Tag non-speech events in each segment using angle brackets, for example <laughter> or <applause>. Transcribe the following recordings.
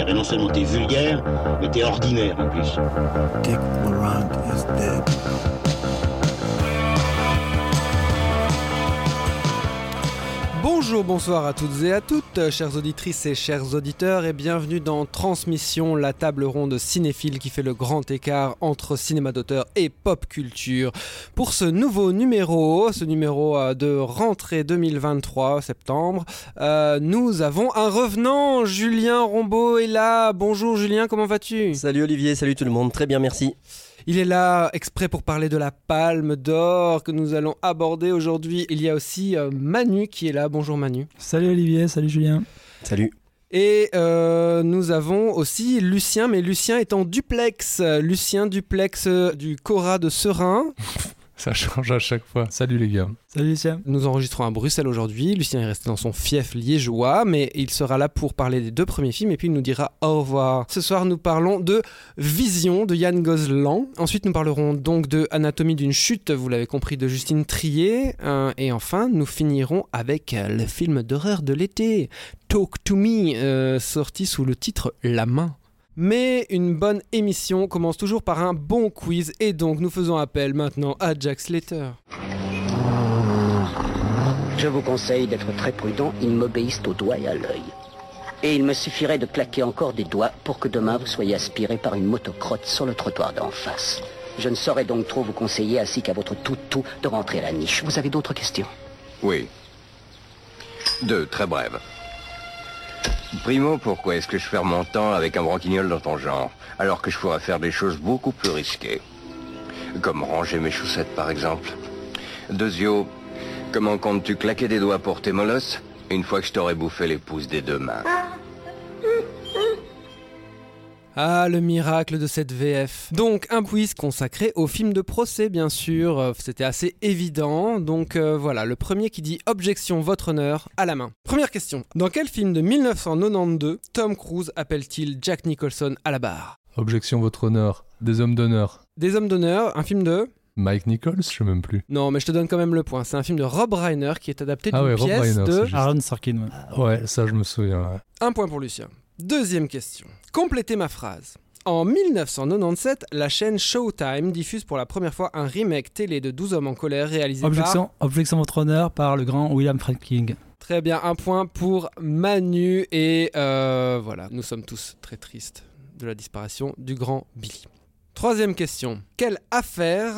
Eh ben non seulement t'es vulgaire, mais t'es ordinaire en plus. Dick Laurent is dead. Bonjour, bonsoir à toutes et à toutes, chères auditrices et chers auditeurs, et bienvenue dans Transmission, la table ronde cinéphile qui fait le grand écart entre cinéma d'auteur et pop culture. Pour ce nouveau numéro, ce numéro euh, de rentrée 2023, septembre, euh, nous avons un revenant, Julien Rombaud est là. Bonjour Julien, comment vas-tu? Salut Olivier, salut tout le monde, très bien merci. Il est là exprès pour parler de la palme d'or que nous allons aborder aujourd'hui. Il y a aussi euh, Manu qui est là. Bonjour Manu. Salut Olivier, salut Julien. Salut. Et euh, nous avons aussi Lucien, mais Lucien est en duplex. Lucien duplex euh, du Cora de Serein. <laughs> Ça change à chaque fois. Salut les gars. Salut Lucien. Nous enregistrons à Bruxelles aujourd'hui. Lucien est resté dans son fief liégeois, mais il sera là pour parler des deux premiers films et puis il nous dira au revoir. Ce soir, nous parlons de Vision de Yann Gozlan. Ensuite, nous parlerons donc de Anatomie d'une chute, vous l'avez compris, de Justine Trier. Euh, et enfin, nous finirons avec le film d'horreur de l'été, Talk to Me, euh, sorti sous le titre La main. Mais une bonne émission commence toujours par un bon quiz et donc nous faisons appel maintenant à Jack Slater. Je vous conseille d'être très prudent, ils m'obéissent au doigt et à l'œil. Et il me suffirait de claquer encore des doigts pour que demain vous soyez aspiré par une motocrotte sur le trottoir d'en face. Je ne saurais donc trop vous conseiller, ainsi qu'à votre tout-tout, de rentrer à la niche. Vous avez d'autres questions? Oui. Deux, très brèves. Primo, pourquoi est-ce que je perds mon temps avec un branquignol dans ton genre, alors que je pourrais faire des choses beaucoup plus risquées Comme ranger mes chaussettes, par exemple? Deuxio, comment comptes-tu claquer des doigts pour tes molosses une fois que je t'aurai bouffé les pouces des deux mains? Ah, le miracle de cette VF. Donc, un quiz consacré au film de procès, bien sûr. Euh, C'était assez évident. Donc, euh, voilà, le premier qui dit objection, votre honneur, à la main. Première question. Dans quel film de 1992 Tom Cruise appelle-t-il Jack Nicholson à la barre? Objection, votre honneur. Des hommes d'honneur. Des hommes d'honneur, un film de. Mike Nichols, je sais même plus. Non, mais je te donne quand même le point. C'est un film de Rob Reiner qui est adapté Ah d'une ouais, Rob pièce Reiner, de. juste. Aaron Sorkin. ouais. Ouais, ça je me souviens. ouais. Un point pour Lucien. Deuxième question. Complétez ma phrase. En 1997, la chaîne Showtime diffuse pour la première fois un remake télé de 12 hommes en colère réalisé Objection, objection votre honneur par le grand William Franklin. par... Très bien, un point pour Manu. Et euh, voilà, nous sommes tous très tristes de la disparition du grand Billy. Troisième question. Quelle affaire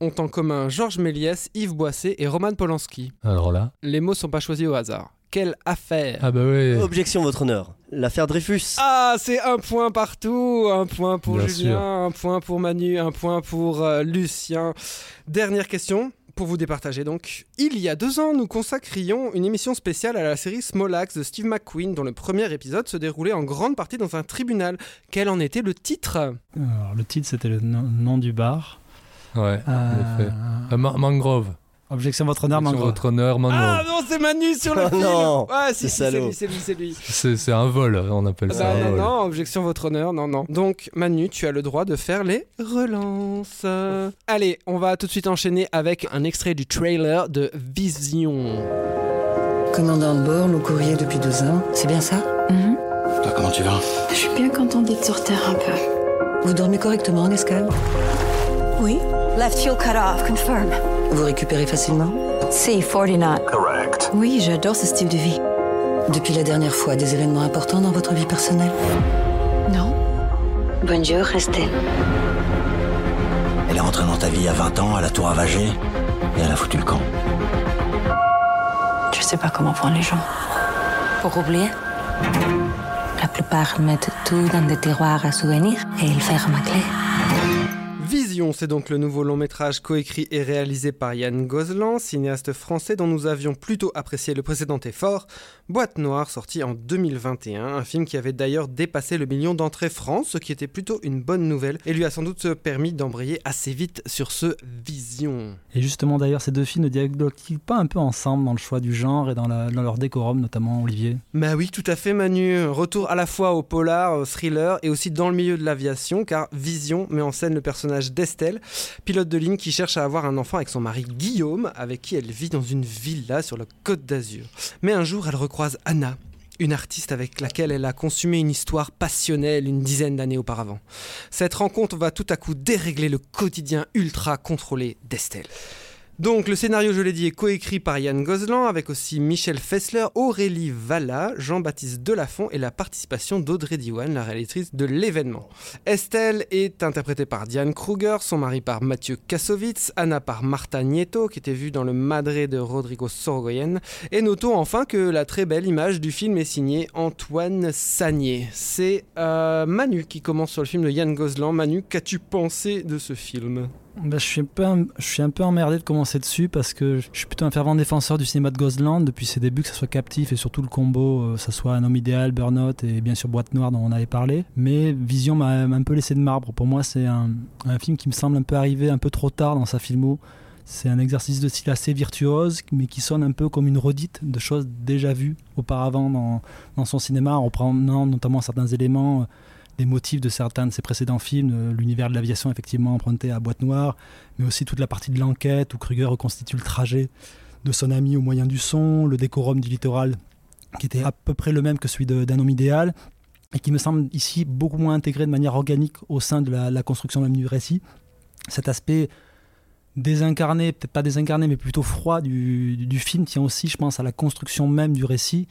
ont en commun Georges Méliès, Yves Boisset et Roman Polanski? Alors là? Les mots sont pas choisis au hasard. Quelle affaire? Ah bah ouais. Objection, votre honneur. L'affaire Dreyfus. Ah, c'est un point partout. Un point pour Bien Julien, sûr. un point pour Manu, un point pour euh, Lucien. Dernière question. Pour vous départager donc, il y a deux ans, nous consacrions une émission spéciale à la série Small Axe de Steve McQueen, dont le premier épisode se déroulait en grande partie dans un tribunal. Quel en était le titre? Alors, le titre, c'était le nom, du bar. Ouais, en Euh, effet. Euh, Ma- mangrove. Objection votre honneur, Objection, votre honneur. Ah non, c'est Manu sur le Oh <laughs> film non, Ouais, si, c'est si, c'est salaud. lui, c'est lui, c'est lui. C'est un vol, on appelle Ah ça bah, un non, vol. non, objection votre honneur, non, non. Donc Manu, tu as le droit de faire les relances. Allez, on va tout de suite enchaîner avec un extrait du trailer de Vision. Commandant de bord, nous courrier depuis deux ans. C'est bien ça? Mhm. Toi, comment tu vas? Je suis bien contente d'être sur Terre un peu. Vous dormez correctement en escale? Oui. Left fuel cut off, confirm. Vous récupérez facilement C49. Correct. Oui, j'adore ce style de vie. Depuis la dernière fois, des événements importants dans votre vie personnelle Non. Bonjour, restez. Elle est rentrée dans ta vie à 20 ans, elle a tout ravagé, et elle a foutu le camp. Je sais pas comment font les gens. Pour oublier La plupart mettent tout dans des tiroirs à souvenirs et ils ferment à clé. C'est donc le nouveau long métrage coécrit et réalisé par Yann Gozlan, cinéaste français dont nous avions plutôt apprécié le précédent effort, Boîte Noire, sorti en 2021, un film qui avait d'ailleurs dépassé le million d'entrées France, ce qui était plutôt une bonne nouvelle, et lui a sans doute permis d'embrayer assez vite sur ce Vision. Et justement, d'ailleurs, ces deux films ne dialoguent-ils pas un peu ensemble dans le choix du genre et dans, la- dans leur décorum, notamment Olivier? Bah oui, tout à fait Manu. Retour à la fois au polar, au thriller et aussi dans le milieu de l'aviation, car Vision met en scène le personnage personnage d'Estelle, pilote de ligne qui cherche à avoir un enfant avec son mari Guillaume, avec qui elle vit dans une villa sur la côte d'Azur. Mais un jour, elle recroise Anna, une artiste avec laquelle elle a consumé une histoire passionnelle une dizaine d'années auparavant. Cette rencontre va tout à coup dérégler le quotidien ultra contrôlé d'Estelle. Donc le scénario, je l'ai dit, est coécrit par Yann Gozlan avec aussi Michel Fessler, Aurélie Valla, Jean-Baptiste Delafont et la participation d'Audrey Diwan, la réalisatrice de l'événement. Estelle est interprétée par Diane Kruger, son mari par Mathieu Kassovitz, Anna par Marta Nieto qui était vue dans le Madré de Rodrigo Sorogoyen et notons enfin que la très belle image du film est signée Antoine Sagné. C'est euh, Manu qui commence sur le film de Yann Gozlan. Manu, qu'as-tu pensé de ce film? Bah, je, suis un peu, emmerdé de commencer dessus parce que je suis plutôt un fervent défenseur du cinéma de Gosland depuis ses débuts, que ce soit Captif et surtout le combo, euh, que ce soit Un homme idéal, Burnout et bien sûr Boîte Noire dont on avait parlé. Mais Vision m'a un peu laissé de marbre. Pour moi, c'est un, film qui me semble un peu arrivé un peu trop tard dans sa filmo. C'est un exercice de style assez virtuose, mais qui sonne un peu comme une redite de choses déjà vues auparavant dans, dans son cinéma, en reprenant notamment certains éléments des motifs de certains de ses précédents films, euh, l'univers de l'aviation effectivement emprunté à Boîte Noire, mais aussi toute la partie de l'enquête où Kruger reconstitue le trajet de son ami au moyen du son, le décorum du littoral qui était à peu près le même que celui d'un homme idéal et qui me semble ici beaucoup moins intégré de manière organique au sein de la, construction même du récit. Cet aspect désincarné, peut-être pas désincarné, mais plutôt froid du, du, film tient aussi, je pense, à la construction même du récit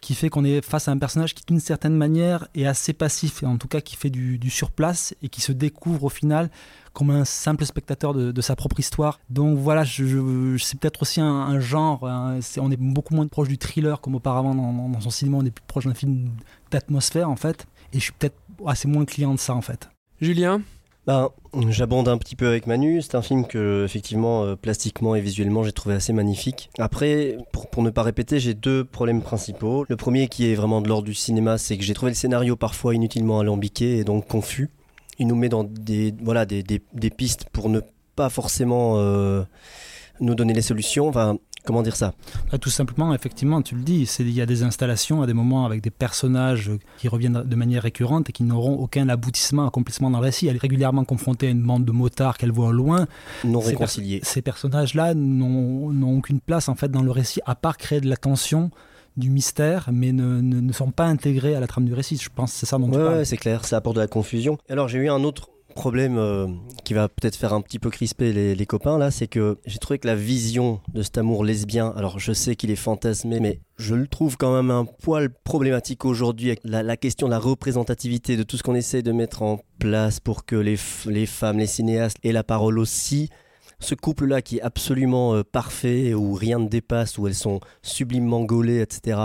qui fait qu'on est face à un personnage qui, d'une certaine manière, est assez passif, et en tout cas qui fait du, surplace et qui se découvre au final comme un simple spectateur de, sa propre histoire. Donc voilà, je, c'est peut-être aussi un, genre, on est beaucoup moins proche du thriller comme auparavant dans, dans son cinéma, on est plus proche d'un film d'atmosphère en fait, et je suis peut-être assez moins client de ça en fait. Julien? Ben, J'abonde un petit peu avec Manu. C'est un film que, effectivement, euh, plastiquement et visuellement, j'ai trouvé assez magnifique. Après, pour, ne pas répéter, j'ai deux problèmes principaux. Le premier, qui est vraiment de l'ordre du cinéma, c'est que j'ai trouvé le scénario parfois inutilement alambiqué et donc confus. Il nous met dans des, pistes pour ne pas forcément euh, nous donner les solutions. Comment dire ça? Bah, Tout simplement, effectivement, tu le dis, il y a des installations à des moments avec des personnages qui reviennent de manière récurrente et qui n'auront aucun aboutissement, accomplissement dans le récit. Elle est régulièrement confrontée à une bande de motards qu'elle voit au loin. Non réconciliés. ces personnages-là n'ont aucune place en fait dans le récit, à part créer de la tension du mystère, mais ne, ne, sont pas intégrés à la trame du récit. Je pense que c'est ça dont tu parles. c'est clair, ça apporte de la confusion. Alors j'ai eu un autre problème euh, qui va peut-être faire un petit peu crisper les, copains là, c'est que j'ai trouvé que la vision de cet amour lesbien, alors je sais qu'il est fantasmé, mais je le trouve quand même un poil problématique aujourd'hui avec la, question de la représentativité de tout ce qu'on essaie de mettre en place pour que les, les femmes, les cinéastes aient la parole aussi. Ce couple-là qui est absolument euh, parfait, où rien ne dépasse, où elles sont sublimement gaulées, etc.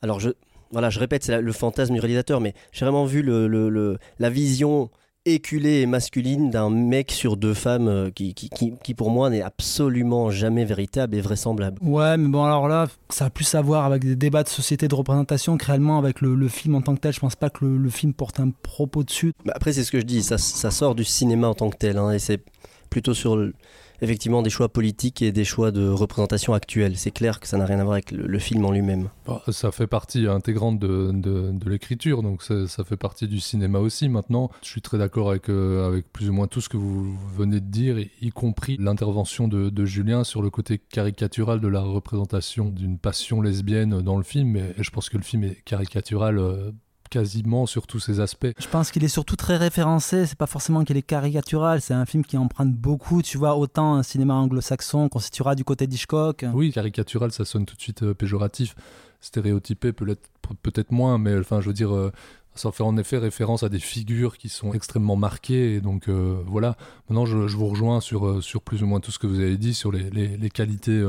Alors je, voilà, je répète, c'est le fantasme du réalisateur, mais j'ai vraiment vu le, le, la vision éculée et masculine d'un mec sur deux femmes euh, qui, qui, qui, pour moi n'est absolument jamais véritable et vraisemblable. Ouais, mais bon alors là, ça a plus à voir avec des débats de société de représentation que réellement avec le, film en tant que tel. Je pense pas que le, film porte un propos dessus. Bah, après c'est ce que je dis, ça, ça, sort du cinéma en tant que tel, hein, et c'est plutôt sur le, effectivement des choix politiques et des choix de représentation actuelle. C'est clair que ça n'a rien à voir avec le, film en lui-même. Bah, ça fait partie intégrante de, l'écriture, donc ça, fait partie du cinéma aussi. Maintenant, je suis très d'accord avec, euh, plus ou moins tout ce que vous venez de dire, y compris l'intervention de, de, Julien sur le côté caricatural de la représentation d'une passion lesbienne dans le film. Et, je pense que le film est caricatural. Euh, quasiment sur tous ces aspects. Je pense qu'il est surtout très référencé, c'est pas forcément qu'il est caricatural, c'est un film qui emprunte beaucoup, tu vois, autant un cinéma anglo-saxon qu'on situera du côté d'Hitchcock. Oui, caricatural, ça sonne tout de suite euh, péjoratif. Stéréotypé peut-être peut-être moins, mais enfin, je veux dire, euh, ça fait en effet référence à des figures qui sont extrêmement marquées. Et donc euh, voilà, maintenant je, vous rejoins sur, sur plus ou moins tout ce que vous avez dit, sur les, les, qualités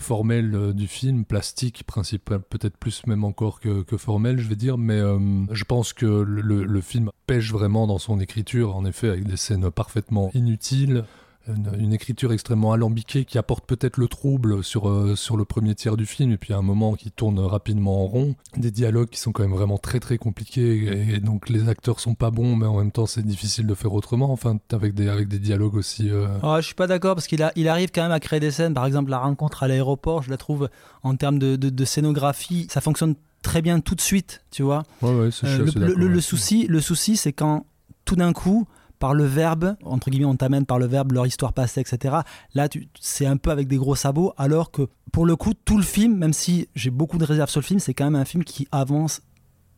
formel euh, du film, plastique principal, peut-être plus même encore que, formel, je vais dire, mais euh, je pense que le, le, film pêche vraiment dans son écriture, en effet, avec des scènes parfaitement inutiles, une, écriture extrêmement alambiquée qui apporte peut-être le trouble sur, euh, sur le premier tiers du film et puis à un moment qui tourne rapidement en rond. Des dialogues qui sont quand même vraiment très très compliqués et, donc les acteurs sont pas bons mais en même temps c'est difficile de faire autrement. Enfin, avec des, avec des dialogues aussi. Euh... Oh, je suis pas d'accord parce qu'il il arrive quand même à créer des scènes. Par exemple, la rencontre à l'aéroport, je la trouve en termes de, de, scénographie, ça fonctionne très bien tout de suite, tu vois. Ouais, ouais, euh, le, le, le, souci, le souci c'est quand tout d'un coup, par le verbe, entre guillemets, on t'amène par le verbe leur histoire passée, etc. Là, c'est un peu avec des gros sabots, alors que pour le coup, tout le film, même si j'ai beaucoup de réserves sur le film, c'est quand même un film qui avance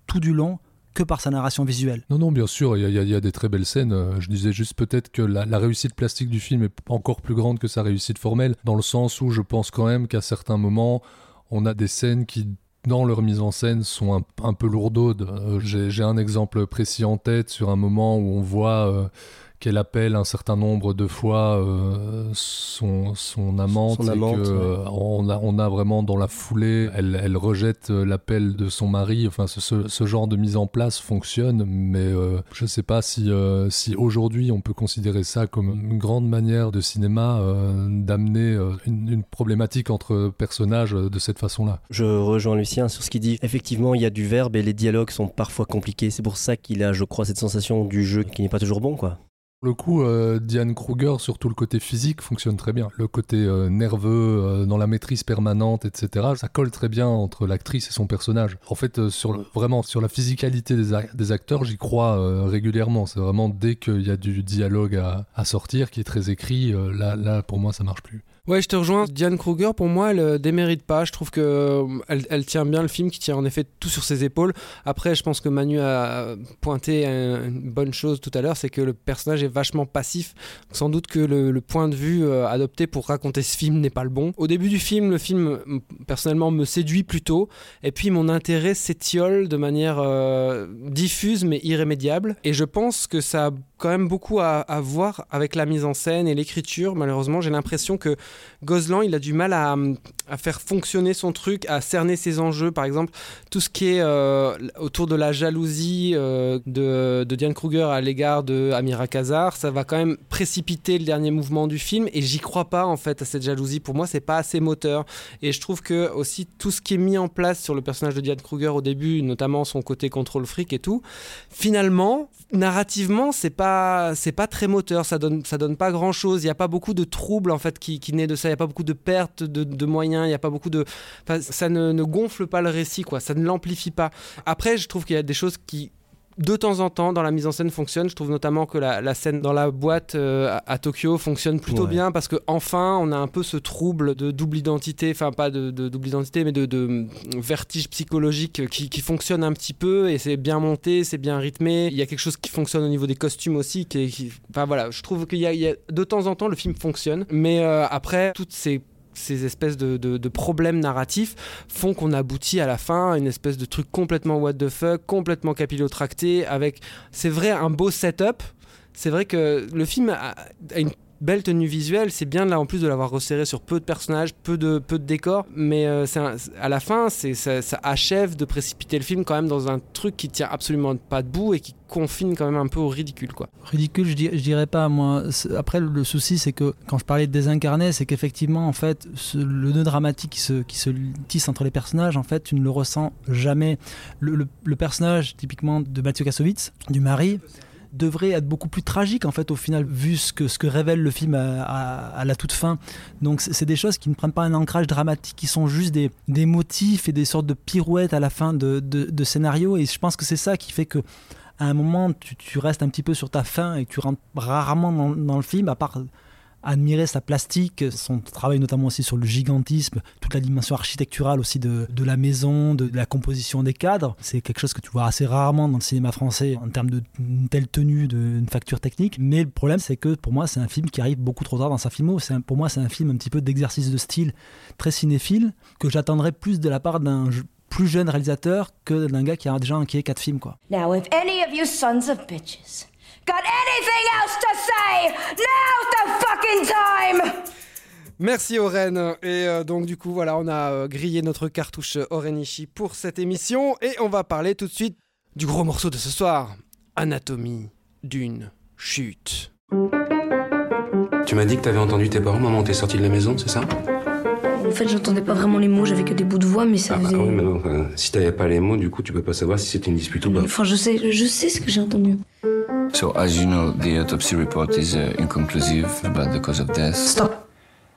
tout du long que par sa narration visuelle. Non, non, bien sûr, il y, a des très belles scènes. Euh, je disais juste peut-être que la, réussite plastique du film est encore plus grande que sa réussite formelle, dans le sens où je pense quand même qu'à certains moments, on a des scènes qui dans leur mise en scène sont un, peu lourdaudes. Euh, j'ai un exemple précis en tête sur un moment où on voit euh, qu'elle appelle un certain nombre de fois euh, son, son amante. Son amante euh, on, a, on a vraiment dans la foulée, elle, elle rejette euh, l'appel de son mari. Enfin, ce, ce, genre de mise en place fonctionne, mais je ne sais pas si, si aujourd'hui on peut considérer ça comme une grande manière de cinéma d'amener une, une, problématique entre personnages de cette façon-là. Je rejoins Lucien sur ce qu'il dit. Effectivement, il y a du verbe et les dialogues sont parfois compliqués. C'est pour ça qu'il a, je crois, cette sensation du jeu qui n'est pas toujours bon, quoi. Le coup, euh, Diane Kruger, surtout le côté physique, fonctionne très bien. Le côté euh, nerveux, euh, dans la maîtrise permanente, etc., ça colle très bien entre l'actrice et son personnage. En fait, sur vraiment sur la physicalité des, acteurs, j'y crois régulièrement. C'est vraiment dès qu'il y a du dialogue à, à, sortir, qui est très écrit, là, là, pour moi, ça marche plus. Ouais, je te rejoins. Diane Kruger, pour moi, elle euh, démérite pas. Je trouve que euh, elle, tient bien le film, qui tient en effet tout sur ses épaules. Après, je pense que Manu a pointé une bonne chose tout à l'heure, c'est que le personnage est vachement passif. Sans doute que le, point de vue euh, adopté pour raconter ce film n'est pas le bon. Au début du film, le film personnellement me séduit plutôt, et puis mon intérêt s'étiole de manière diffuse mais irrémédiable. Et je pense que ça quand même beaucoup à, voir avec la mise en scène et l'écriture. Malheureusement, j'ai l'impression que Gozlan, il a du mal à, faire fonctionner son truc, à cerner ses enjeux. Par exemple, tout ce qui est euh, autour de la jalousie euh, de, Diane Kruger à l'égard de Amira Kazar, ça va quand même précipiter le dernier mouvement du film. Et j'y crois pas en fait à cette jalousie. Pour moi, c'est pas assez moteur. Et je trouve que aussi tout ce qui est mis en place sur le personnage de Diane Kruger au début, notamment son côté contrôle fric et tout, finalement, narrativement, c'est pas c'est pas très moteur. Ça donne ça donne pas grand chose. Il y a pas beaucoup de troubles en fait qui, qui de ça. Il n'y a pas beaucoup de pertes de, moyens, il n'y a pas beaucoup de. ça ne, gonfle pas le récit, quoi. Ça ne l'amplifie pas. Après, je trouve qu'il y a des choses qui de temps en temps dans la mise en scène fonctionne. Je trouve notamment que la, scène dans la boîte euh, à, Tokyo fonctionne plutôt bien parce que enfin on a un peu ce trouble de double identité, enfin pas de, double identité mais de, vertige psychologique qui, fonctionne un petit peu et c'est bien monté, c'est bien rythmé. Il y a quelque chose qui fonctionne au niveau des costumes aussi. Qui, enfin voilà, je trouve qu'il y, a de temps en temps le film fonctionne, mais euh, après toutes ces ces espèces de, problèmes narratifs font qu'on aboutit à la fin à une espèce de truc complètement what the fuck, complètement capillotracté, avec, c'est vrai, un beau setup. C'est vrai que le film a, une belle tenue visuelle, c'est bien là en plus de l'avoir resserré sur peu de personnages, peu de, peu de décors, mais euh, à la fin, ça, achève de précipiter le film quand même dans un truc qui tient absolument pas debout et qui confine quand même un peu au ridicule. quoi. Ridicule, je, dirais pas, moi. Après, le souci, c'est que quand je parlais de désincarné, c'est qu'effectivement, en fait, le nœud dramatique qui se, qui se tisse entre les personnages, en fait, tu ne le ressens jamais. Le, le personnage, typiquement, de Mathieu Kassovitz, du mari, devrait être beaucoup plus tragique en fait au final vu ce que, ce que révèle le film à, la toute fin. Donc c'est des choses qui ne prennent pas un ancrage dramatique, qui sont juste des, des motifs et des sortes de pirouettes à la fin de, de, scénario et je pense que c'est ça qui fait que à un moment tu, restes un petit peu sur ta fin et tu rentres rarement dans le film à part admirer sa plastique, son travail notamment aussi sur le gigantisme, toute la dimension architecturale aussi de, la maison, de, la composition des cadres. C'est quelque chose que tu vois assez rarement dans le cinéma français en termes d'une telle tenue, d'une facture technique. Mais le problème, c'est que pour moi, c'est un film qui arrive beaucoup trop tard dans sa filmo. Pour moi, c'est un film un petit peu d'exercice de style très cinéphile que j'attendrais plus de la part d'un plus jeune réalisateur que d'un gars qui a déjà enquillé quatre films. Quoi. Now, if any of you sons of bitches Got anything else to say? Now's the fucking time! Merci Oren. Et euh, donc du coup voilà, on a euh, grillé notre cartouche Orenishi pour cette émission et on va parler tout de suite du gros morceau de ce soir, Anatomie d'une chute. Tu m'as dit que t'avais entendu tes parents, maman, t'es sorti de la maison, c'est ça? Fait, j'entendais pas vraiment les mots, j'avais que des bouts de voix, mais ça ah, bah faisait... oui, mais non, si t'avais pas les mots, du coup, tu peux pas savoir si c'était une dispute ou pas. Enfin, je sais, je sais ce que j'ai entendu. So, as you know, the autopsy report is uh, inconclusive about the cause of death? Stop.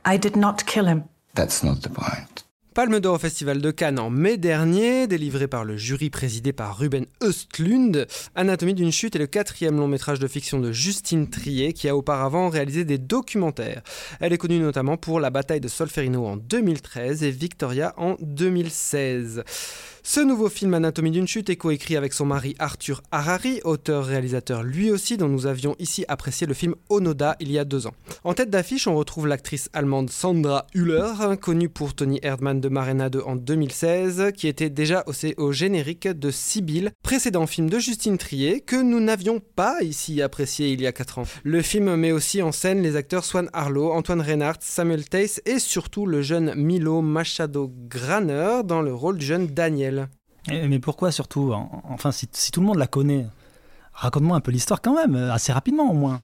I did not kill him. That's not the point. Palme d'or au Festival de Cannes en mai dernier, délivré par le jury présidé par Ruben Östlund. Anatomie d'une chute est le quatrième long métrage de fiction de Justine Trier qui a auparavant réalisé des documentaires. Elle est connue notamment pour La bataille de Solferino en 2013 et Victoria en 2016. Ce nouveau film Anatomie d'une chute est coécrit avec son mari Arthur Harari, auteur-réalisateur lui aussi dont nous avions ici apprécié le film Onoda il y a deux ans. En tête d'affiche, on retrouve l'actrice allemande Sandra Hüller, connue pour Tony Erdmann de Marina 2 en 2016, qui était déjà au, au générique de Sibyl, précédent film de Justine Trier que nous n'avions pas ici apprécié il y a quatre ans. Le film met aussi en scène les acteurs Swan Arlo, Antoine Reinhardt, Samuel Tace et surtout le jeune Milo Machado Graner dans le rôle du jeune Daniel. Mais pourquoi surtout Enfin, si, tout le monde la connaît, Raconte-moi un peu l'histoire quand même, assez rapidement au moins.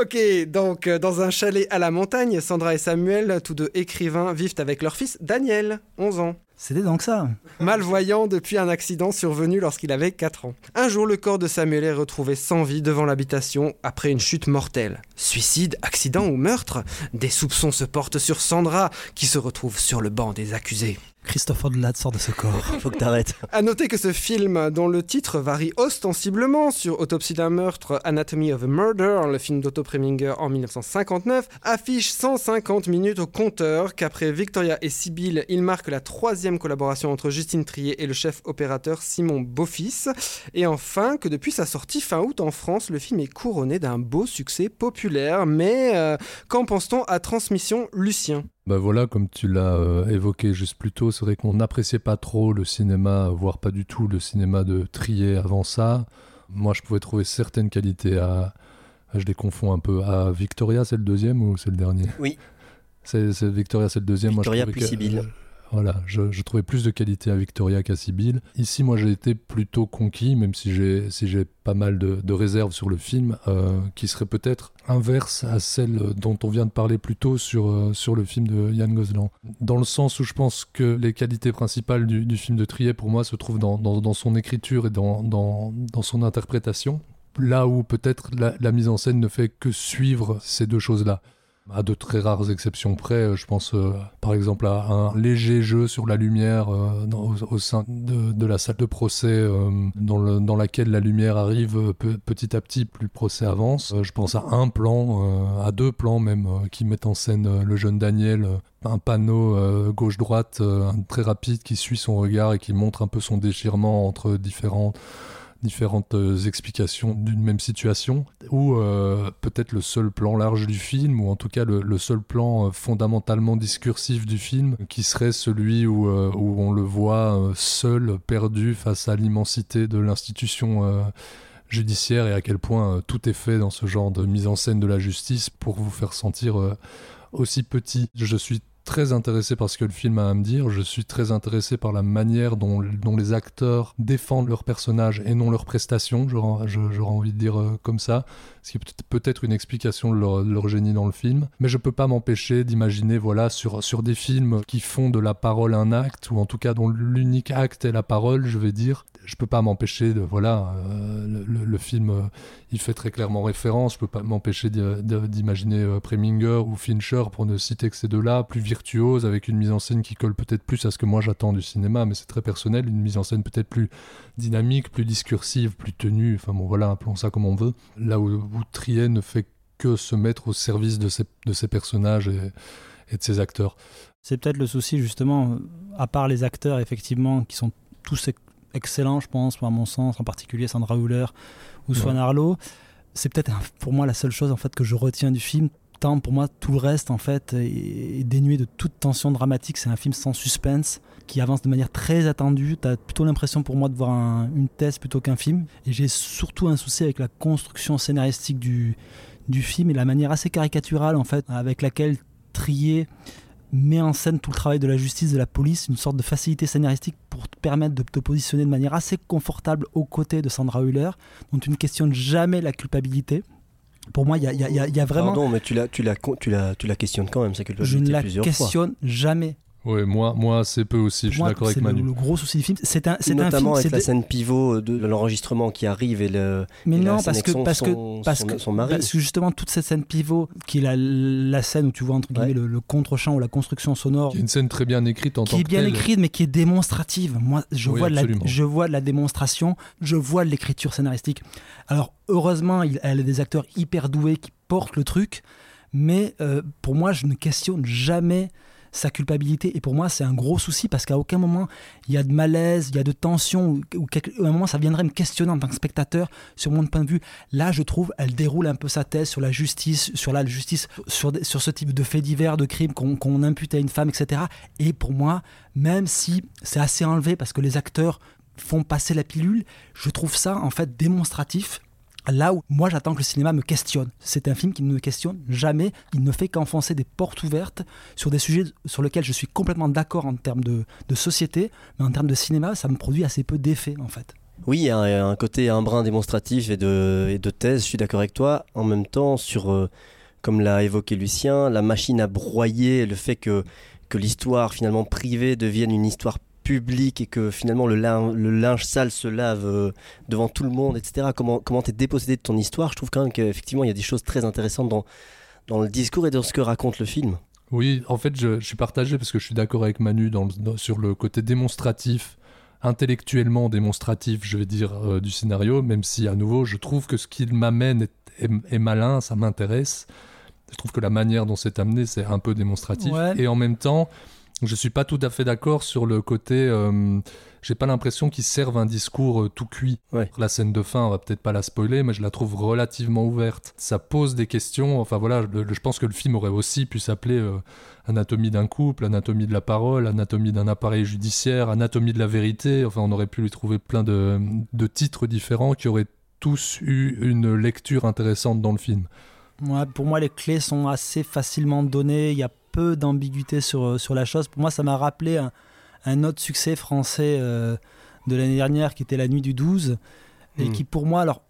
Ok, donc euh, dans un chalet à la montagne, Sandra et Samuel, tous deux écrivains, vivent avec leur fils Daniel, 11 ans. C'était donc ça. Malvoyant depuis un accident survenu lorsqu'il avait 4 ans. Un jour, le corps de Samuel est retrouvé sans vie devant l'habitation après une chute mortelle. Suicide, accident ou meurtre Des soupçons se portent sur Sandra, qui se retrouve sur le banc des accusés. Christopher Ladd sort de ce corps. <laughs> Faut que t'arrêtes. À noter que ce film, dont le titre varie ostensiblement sur Autopsie d'un meurtre, Anatomy of a Murder, le film d'Otto Preminger en 1959, affiche 150 minutes au compteur, qu'après Victoria et Sibyl, il marque la troisième collaboration entre Justine Trier et le chef opérateur Simon Beaufils. Et enfin, que depuis sa sortie fin août en France, le film est couronné d'un beau succès populaire. Mais euh, qu'en pense-t-on à Transmission Lucien? Bah voilà, comme tu l'as euh, évoqué juste plus tôt, c'est vrai qu'on n'appréciait pas trop le cinéma, voire pas du tout le cinéma de Trier avant ça. Moi, je pouvais trouver certaines qualités à, je les confonds un peu. À Victoria, c'est le deuxième ou c'est le dernier? Oui. C'est Victoria, c'est le deuxième. Victoria plus Sibyl. Voilà, je, trouvais plus de qualité à Victoria qu'à Sibyl. Ici, moi, j'ai été plutôt conquis, même si j'ai si j'ai pas mal de, réserves sur le film, euh, qui serait peut-être inverse à celle dont on vient de parler plus tôt sur, euh, sur le film de Yann Gozlan. Dans le sens où je pense que les qualités principales du, film de Trier, pour moi, se trouvent dans, dans, son écriture et dans, dans, son interprétation. Là où peut-être la mise en scène ne fait que suivre ces deux choses-là. À de très rares exceptions près, euh, je pense euh, par exemple à un léger jeu sur la lumière euh, au, sein de, la salle de procès dans, dans, laquelle la lumière arrive petit à petit, plus le procès avance. je pense à un plan, à deux plans même, qui mettent en scène le jeune Daniel, un panneau gauche-droite très rapide qui suit son regard et qui montre un peu son déchirement entre différents différentes euh, explications d'une même situation, ou euh, peut-être le seul plan large du film, ou en tout cas le, seul plan euh, fondamentalement discursif du film, qui serait celui où, où on le voit seul, perdu face à l'immensité de l'institution judiciaire et à quel point tout est fait dans ce genre de mise en scène de la justice pour vous faire sentir aussi petit. Je suis très intéressé par ce que le film a à me dire. Je suis très intéressé par la manière dont, dont les acteurs défendent leurs personnages et non leurs prestations. J'aurais envie de dire euh, comme ça. Ce qui est peut-être une explication de leur, génie dans le film. Mais je peux pas m'empêcher d'imaginer, voilà, sur, sur des films qui font de la parole un acte, ou en tout cas dont l'unique acte est la parole, je vais dire, je peux pas m'empêcher de voilà euh, le, film euh, il fait très clairement référence. Je peux pas m'empêcher d'imaginer euh, Preminger ou Fincher pour ne citer que ces deux-là plus virtuoses avec une mise en scène qui colle peut-être plus à ce que moi j'attends du cinéma mais c'est très personnel. Une mise en scène peut-être plus dynamique plus discursive plus tenue. Enfin bon voilà appelons ça comme on veut. Là où, où Trier ne fait que se mettre au service de ces personnages et, et de ses acteurs. C'est peut-être le souci justement à part les acteurs effectivement qui sont tous excellent, je pense, à mon sens, en particulier Sandra Hüller ou Swan Arlo. C'est peut-être pour moi la seule chose en fait que je retiens du film. Tant pour moi tout le reste en fait est dénué de toute tension dramatique. C'est un film sans suspense qui avance de manière très attendue. Tu as plutôt l'impression pour moi de voir une thèse plutôt qu'un film. Et j'ai surtout un souci avec la construction scénaristique du, du film et la manière assez caricaturale en fait avec laquelle Trier met en scène tout le travail de la justice, de la police, une sorte de facilité scénaristique pour te permettre de te positionner de manière assez confortable aux côtés de Sandra Hüller, dont tu ne questionnes jamais la culpabilité. Pour moi, il y a, vraiment. Pardon, mais tu la, tu la, tu la, tu la questionnes quand même, sa culpabilité, Je ne la questionne jamais. Oui, moi, moi assez peu aussi, je suis d'accord avec c'est Manu. le, le gros souci du film. C'est un, c'est un film. Notamment avec c'est la scène pivot de l'enregistrement qui arrive et le. Mais et non, parce que, son- parce que, parce son- que, son mari. parce que justement, toute cette scène pivot, qui est la, la scène où tu vois, entre guillemets, Ouais. le, le contre-champ ou la construction sonore, y a une scène très bien écrite en qui tant est bien telle. écrite, mais qui est démonstrative. Moi, je, Oui, vois de la, je vois de la démonstration, je vois de l'écriture scénaristique. Alors, heureusement, il, elle a des acteurs hyper doués qui portent le truc, mais euh, pour moi, je ne questionne jamais sa culpabilité. Et pour moi, c'est un gros souci parce qu'à aucun moment, il y a de malaise, il y a de tension, ou, à un moment, ça viendrait me questionner en tant que spectateur sur mon point de vue. Là, je trouve, elle déroule un peu sa thèse sur la justice, sur la justice, sur, sur ce type de faits divers, de crimes qu'on impute à une femme, etc. Et pour moi, même si c'est assez enlevé parce que les acteurs font passer la pilule, je trouve ça en fait démonstratif. Là où moi j'attends que le cinéma me questionne. C'est un film qui ne me questionne jamais. Il ne fait qu'enfoncer des portes ouvertes sur des sujets sur lesquels je suis complètement d'accord en termes de, société, mais en termes de cinéma, ça me produit assez peu d'effet en fait. Oui, il y a un, côté un brin démonstratif et de, et de thèse, je suis d'accord avec toi. En même temps, sur, euh, comme l'a évoqué Lucien, la machine à broyer, le fait que, que l'histoire finalement privée devienne une histoire publique et que finalement le, lin- le linge sale se lave euh, devant tout le monde, etc. Comment comment t'es dépossédé de ton histoire? Je trouve quand même qu'effectivement il y a des choses très intéressantes dans, dans le discours et dans ce que raconte le film. Oui, en fait, je, je suis partagé parce que je suis d'accord avec Manu dans le- dans- sur le côté démonstratif, intellectuellement démonstratif, je vais dire, euh, du scénario, même si, à nouveau, je trouve que ce qu'il m'amène est, est- est malin, ça m'intéresse. Je trouve que la manière dont c'est amené, c'est un peu démonstratif. Ouais. Et en même temps, je suis pas tout à fait d'accord sur le côté. euh, j'ai pas l'impression qu'ils servent un discours euh, tout cuit. La scène de fin, on va peut-être pas la spoiler, mais je la trouve relativement ouverte. Ça pose des questions. Enfin voilà, le- le- je pense que le film aurait aussi pu s'appeler euh, Anatomie d'un couple, Anatomie de la parole, Anatomie d'un appareil judiciaire, Anatomie de la vérité. Enfin, on aurait pu lui trouver plein de, de titres différents qui auraient tous eu une lecture intéressante dans le film. Ouais, pour moi, les clés sont assez facilement données. Il y a peu d'ambiguïté sur, euh, sur la chose. Pour moi, ça m'a rappelé un, un autre succès français euh, de l'année dernière qui était La Nuit du 12. Et Hmm. qui, pour moi, alors,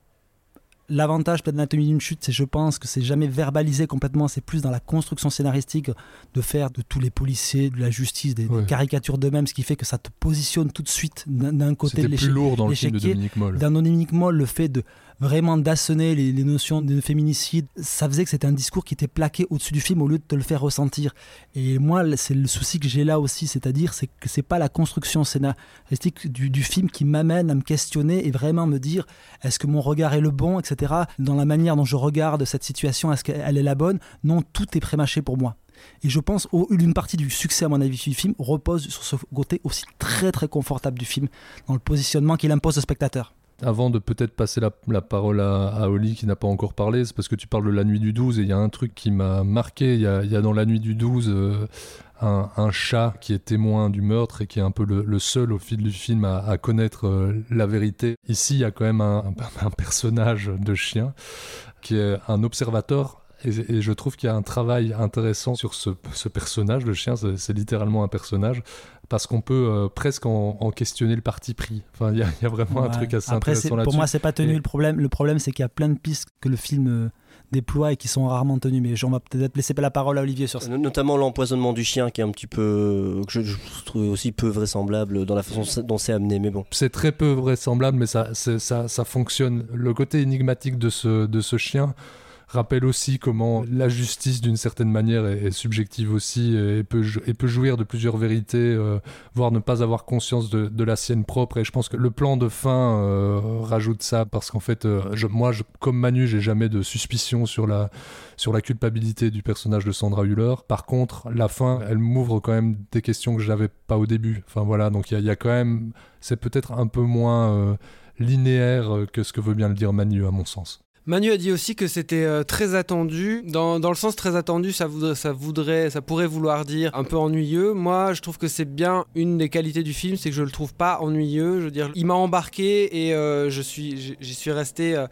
l'avantage peut-être d'Anatomie d'une chute, c'est je pense que c'est jamais verbalisé complètement. C'est plus dans la construction scénaristique de faire de tous les policiers, de la justice, des, caricatures d'eux-mêmes, ce qui fait que ça te positionne tout de suite d'un côté C'était l'échec- plus lourd dans le film de Dominique Moll. D'un Dominique Moll, le fait de vraiment d'assonner les, les notions de féminicide, ça faisait que c'était un discours qui était plaqué au-dessus du film au lieu de te le faire ressentir. Et moi, c'est le souci que j'ai là aussi, c'est-à-dire c'est que c'est pas la construction scénaristique du, du film qui m'amène à me questionner et vraiment me dire est-ce que mon regard est le bon, etc. Dans la manière dont je regarde cette situation, est-ce qu'elle est la bonne? Non, tout est prémâché pour moi. Et je pense qu'une partie du succès, à mon avis, du film repose sur ce côté aussi très très confortable du film, dans le positionnement qu'il impose au spectateur. Avant de peut-être passer la, parole à, à Oli qui n'a pas encore parlé, c'est parce que tu parles de la nuit du 12 et il y a un truc qui m'a marqué. Il y a, dans la nuit du 12 euh, un, chat qui est témoin du meurtre et qui est un peu le, seul au fil du film à, connaître euh, la vérité. Ici, il y a quand même un <laughs> personnage de chien qui est un observateur et, et je trouve qu'il y a un travail intéressant sur ce, ce personnage. Le chien, c'est littéralement un personnage parce qu'on peut euh, presque en, en questionner le parti pris. Enfin, il y, a- il y a vraiment un truc assez Après, intéressant là-dessus. Pour moi, c'est pas tenu Et- le problème. Le problème, c'est qu'il y a plein de pistes que le film euh, déploie et qui sont rarement tenues. Mais on va peut-être laisser la parole à Olivier sur ça. No- Notamment l'empoisonnement du chien qui est un petit peu. que je, je trouve aussi peu vraisemblable dans la façon dont c'est amené, mais bon. C'est très peu vraisemblable, mais ça, ça, ça fonctionne. Le côté énigmatique de ce, de ce chien rappelle aussi comment la justice, d'une certaine manière, est, subjective aussi et peut, et jouir de plusieurs vérités, euh, voire ne pas avoir conscience de, la sienne propre. Et je pense que le plan de fin euh, rajoute ça, parce qu'en fait, euh, moi, comme Manu, j'ai jamais de suspicion sur la, culpabilité du personnage de Sandra Hüller. Par contre, la fin, elle m'ouvre quand même des questions que j'avais pas au début. Enfin voilà, donc il y, a- quand même, c'est peut-être un peu moins linéaire que ce que veut bien le dire Manu, à mon sens. Manu a dit aussi que c'était euh, très attendu. Dans, dans le sens très attendu, ça voudrait, ça pourrait vouloir dire un peu ennuyeux. Moi, je trouve que c'est bien une des qualités du film, c'est que je le trouve pas ennuyeux. Je veux dire, il m'a embarqué et euh, je suis, j'y- suis resté euh,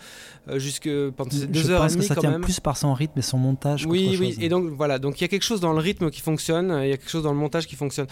jusque pendant ces deux je heures pense et que demie ça quand tient même. plus par son rythme et son montage. Oui, oui. chose. Et donc voilà, donc il y a quelque chose dans le rythme qui fonctionne, il y a quelque chose dans le montage qui fonctionne.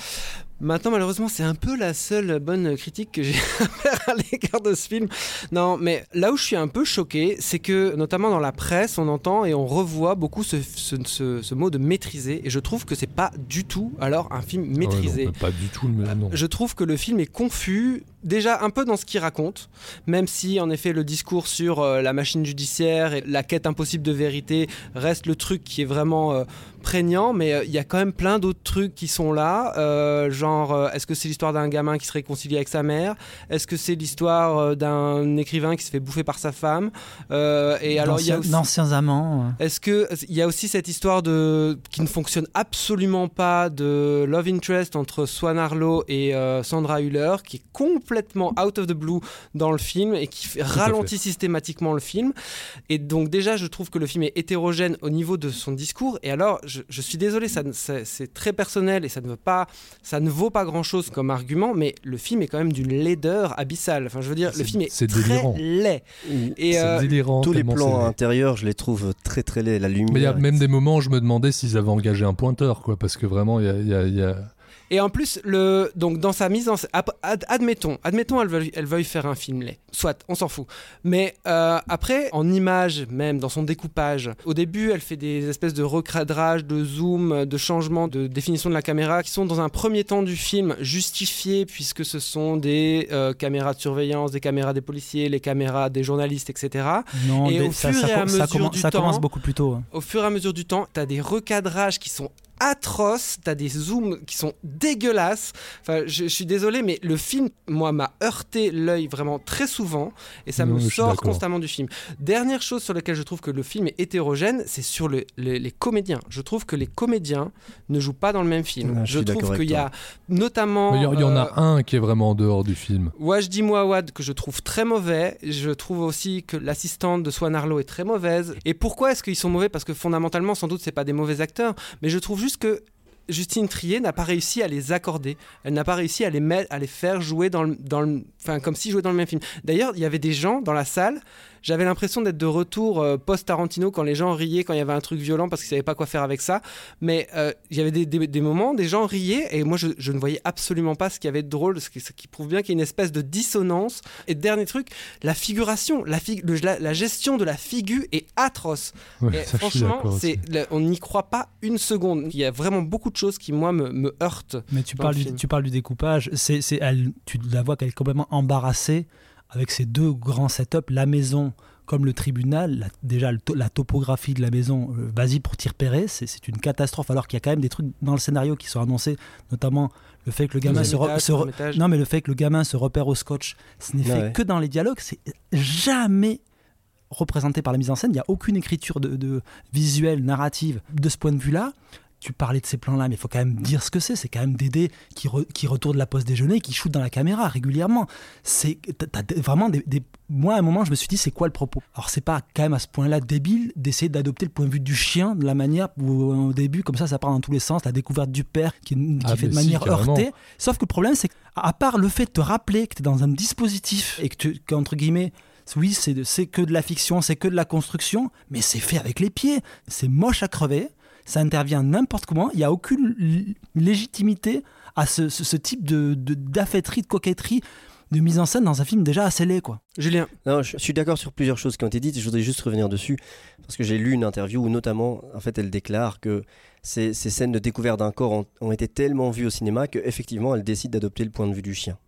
Maintenant, malheureusement, c'est un peu la seule bonne critique que j'ai <laughs> à faire à l'égard de ce film. Non, mais là où je suis un peu choqué, c'est que, notamment dans la presse, on entend et on revoit beaucoup ce, ce, ce, ce mot de maîtriser. Et je trouve que c'est pas du tout, alors, un film maîtrisé. Ah ouais, non, pas du tout le même. non. Je trouve que le film est confus, déjà un peu dans ce qu'il raconte, même si, en effet, le discours sur euh, la machine judiciaire et la quête impossible de vérité reste le truc qui est vraiment euh, prégnant, mais euh, il y a quand même plein d'autres trucs qui sont là, euh, genre euh, est-ce que c'est l'histoire d'un gamin qui se réconcilie avec sa mère? Est-ce que c'est l'histoire d'un écrivain qui se fait bouffer par sa femme? Et alors il y a aussi... D'anciens amants. Est-ce que il y a aussi cette histoire de qui ne fonctionne absolument pas de love interest entre Swan Arlo et Sandra Hüller qui est complètement out of the blue dans le film et qui ralentit systématiquement le film. Et donc déjà je trouve que le film est hétérogène au niveau de son discours. Et alors je, je suis désolé ça c'est c'est très personnel et ça ne veut pas ça ne vaut pas grand chose comme argument mais le film est quand même d'une laideur abyssale enfin je veux dire le C'est- film est, c'est très délirant. laid et C'est euh, délirant. Tous les plans intérieurs, je les trouve très très laids. La lumière. Mais il y a même des moments où je me demandais s'ils avaient engagé un pointeur, quoi, parce que vraiment, il y a- il y a- il y a... Et en plus, le, donc dans sa mise en scène, admettons, admettons elle veuille, elle veuille faire un film laid. Soit, on s'en fout. Mais euh, après, en image, même dans son découpage, au début, elle fait des espèces de recadrage, de zoom, de changement de définition de la caméra qui sont dans un premier temps du film justifiés puisque ce sont des euh, caméras de surveillance, des caméras des policiers, les caméras des journalistes, etc. Non, et des- au ça, fur ça et à ça mesure du ça temps, commence beaucoup plus tôt. hein. au fur et à mesure du temps, tu as des recadrages qui sont atroces, tu as des zooms qui sont dégueulasses. Enfin, je, je suis désolé, mais le film, moi, m'a heurté l'œil vraiment très souvent et ça Non, me sort constamment du film. Dernière chose sur laquelle je trouve que le film est hétérogène, c'est sur le- les, les comédiens. Je trouve que les comédiens ne jouent pas dans le même film. Ouais, je trouve qu'il y a notamment. Il y, en euh, a un qui est vraiment en dehors du film. Wajdi Mouawad que je trouve très mauvais. Je trouve aussi que l'assistante de Swan Arlo est très mauvaise. Et pourquoi est-ce qu'ils sont mauvais? Parce que fondamentalement, sans doute, c'est pas des mauvais acteurs. Mais je trouve juste que Justine Trier n'a pas réussi à les accorder. Elle n'a pas réussi à les mettre, à les faire jouer dans le, enfin comme s'ils jouaient dans le même film. D'ailleurs, il y avait des gens dans la salle. J'avais l'impression d'être de retour euh, post-Tarantino quand les gens riaient quand il y avait un truc violent parce qu'ils savaient pas quoi faire avec ça. Mais euh, il y avait des, des- des moments, des gens riaient et moi je, je ne voyais absolument pas ce qu'il y avait de drôle, ce qui, ce qui prouve bien qu'il y a une espèce de dissonance. Et dernier truc, la figuration, la, fig- le- la, la gestion de la figure est atroce. Ouais, Et franchement, c'est, on n'y croit pas une seconde. Il y a vraiment beaucoup de choses qui, moi, me, me heurtent. Mais tu parles, le du, film. tu parles du découpage. C'est, c'est, elle, tu la vois qu'elle est complètement embarrassée avec ces deux grands setups, la maison comme le tribunal. La- déjà, le to- la topographie de la maison, euh, vas-y pour t'y repérer, c'est, une catastrophe. Alors qu'il y a quand même des trucs dans le scénario qui sont annoncés, notamment le fait que le gamin se, non mais le fait que le gamin se repère au scotch, ce n'est Ouais, fait ouais. que dans les dialogues. C'est jamais représenté par la mise en scène. Il n'y a aucune écriture de, de visuelle, narrative de ce point de vue-là. Tu parlais de ces plans-là, mais il faut quand même dire ce que c'est. C'est quand même Dédé qui, re- qui retourne la pause déjeuner et qui shoot dans la caméra régulièrement. C'est vraiment des, des- Moi, à un moment, je me suis dit, c'est quoi le propos? Alors, c'est pas quand même à ce point-là débile d'essayer d'adopter le point de vue du chien de la manière où, au début, comme ça, ça part dans tous les sens. La découverte du père qui, qui Ah, fait de si, manière heurtée. Sauf que le problème, c'est qu'à part le fait de te rappeler que tu es dans un dispositif et que, tu, qu'entre guillemets, oui, c'est que de la fiction, c'est que de la construction, mais c'est fait avec les pieds. C'est moche à crever. Ça intervient n'importe comment. Il n'y a aucune légitimité à ce, ce- ce type de, de, d'affêterie, de coquetterie, de mise en scène dans un film déjà assez laid, quoi. Julien, Non, je suis d'accord sur plusieurs choses qui ont été dites je voudrais juste revenir dessus parce que j'ai lu une interview où notamment, en fait, elle déclare que ces, ces scènes de découverte d'un corps ont, ont été tellement vues au cinéma qu'effectivement, elle décide d'adopter le point de vue du chien.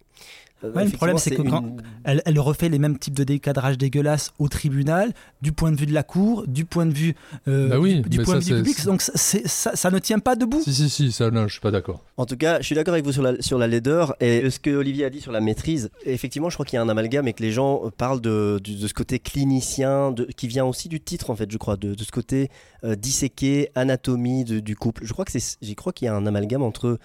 Euh, Ouais, le problème, c'est que quand une- elle, elle refait les mêmes types de décadrage dégueulasses au tribunal, du point de vue de la cour, du point de vue, euh, Bah oui, du, point ça, de vue public. Donc ça, c'est- ça, ça ne tient pas debout. Si, si, si, ça, non, je suis pas d'accord. En tout cas, je suis d'accord avec vous sur la, sur la laideur et ce que Olivier a dit sur la maîtrise. Effectivement, je crois qu'il y a un amalgame et que les gens euh, parlent de, ce côté clinicien de, qui vient aussi du titre, en fait, je crois, de, de ce côté euh, disséqué, anatomie de- du couple. Je crois que c'est, j'y crois qu'il y a un amalgame entre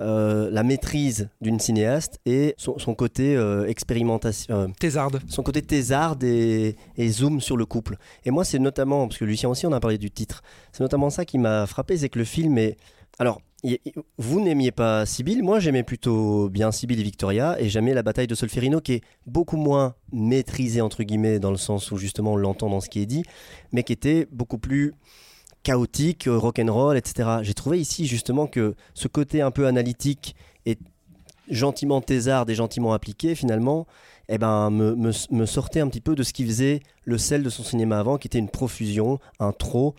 euh, la maîtrise d'une cinéaste et son, son côté euh, expérimentation, Thésarde. son côté thésarde et, et zoom sur le couple. Et moi, c'est notamment, parce que Lucien aussi, on a parlé du titre, c'est notamment ça qui m'a frappé, c'est que le film est... Alors, vous n'aimiez pas Sibyl, moi j'aimais plutôt bien Sibyl et Victoria, et j'aimais la bataille de Solferino qui est beaucoup moins maîtrisée, entre guillemets, dans le sens où justement on l'entend dans ce qui est dit, mais qui était beaucoup plus chaotique, euh, rock'n'roll, etc. J'ai trouvé ici justement que ce côté un peu analytique est gentiment thésarde et gentiment appliquée, finalement, eh ben, me, me, me sortait un petit peu de ce qui faisait le sel de son cinéma avant, qui était une profusion, un trop,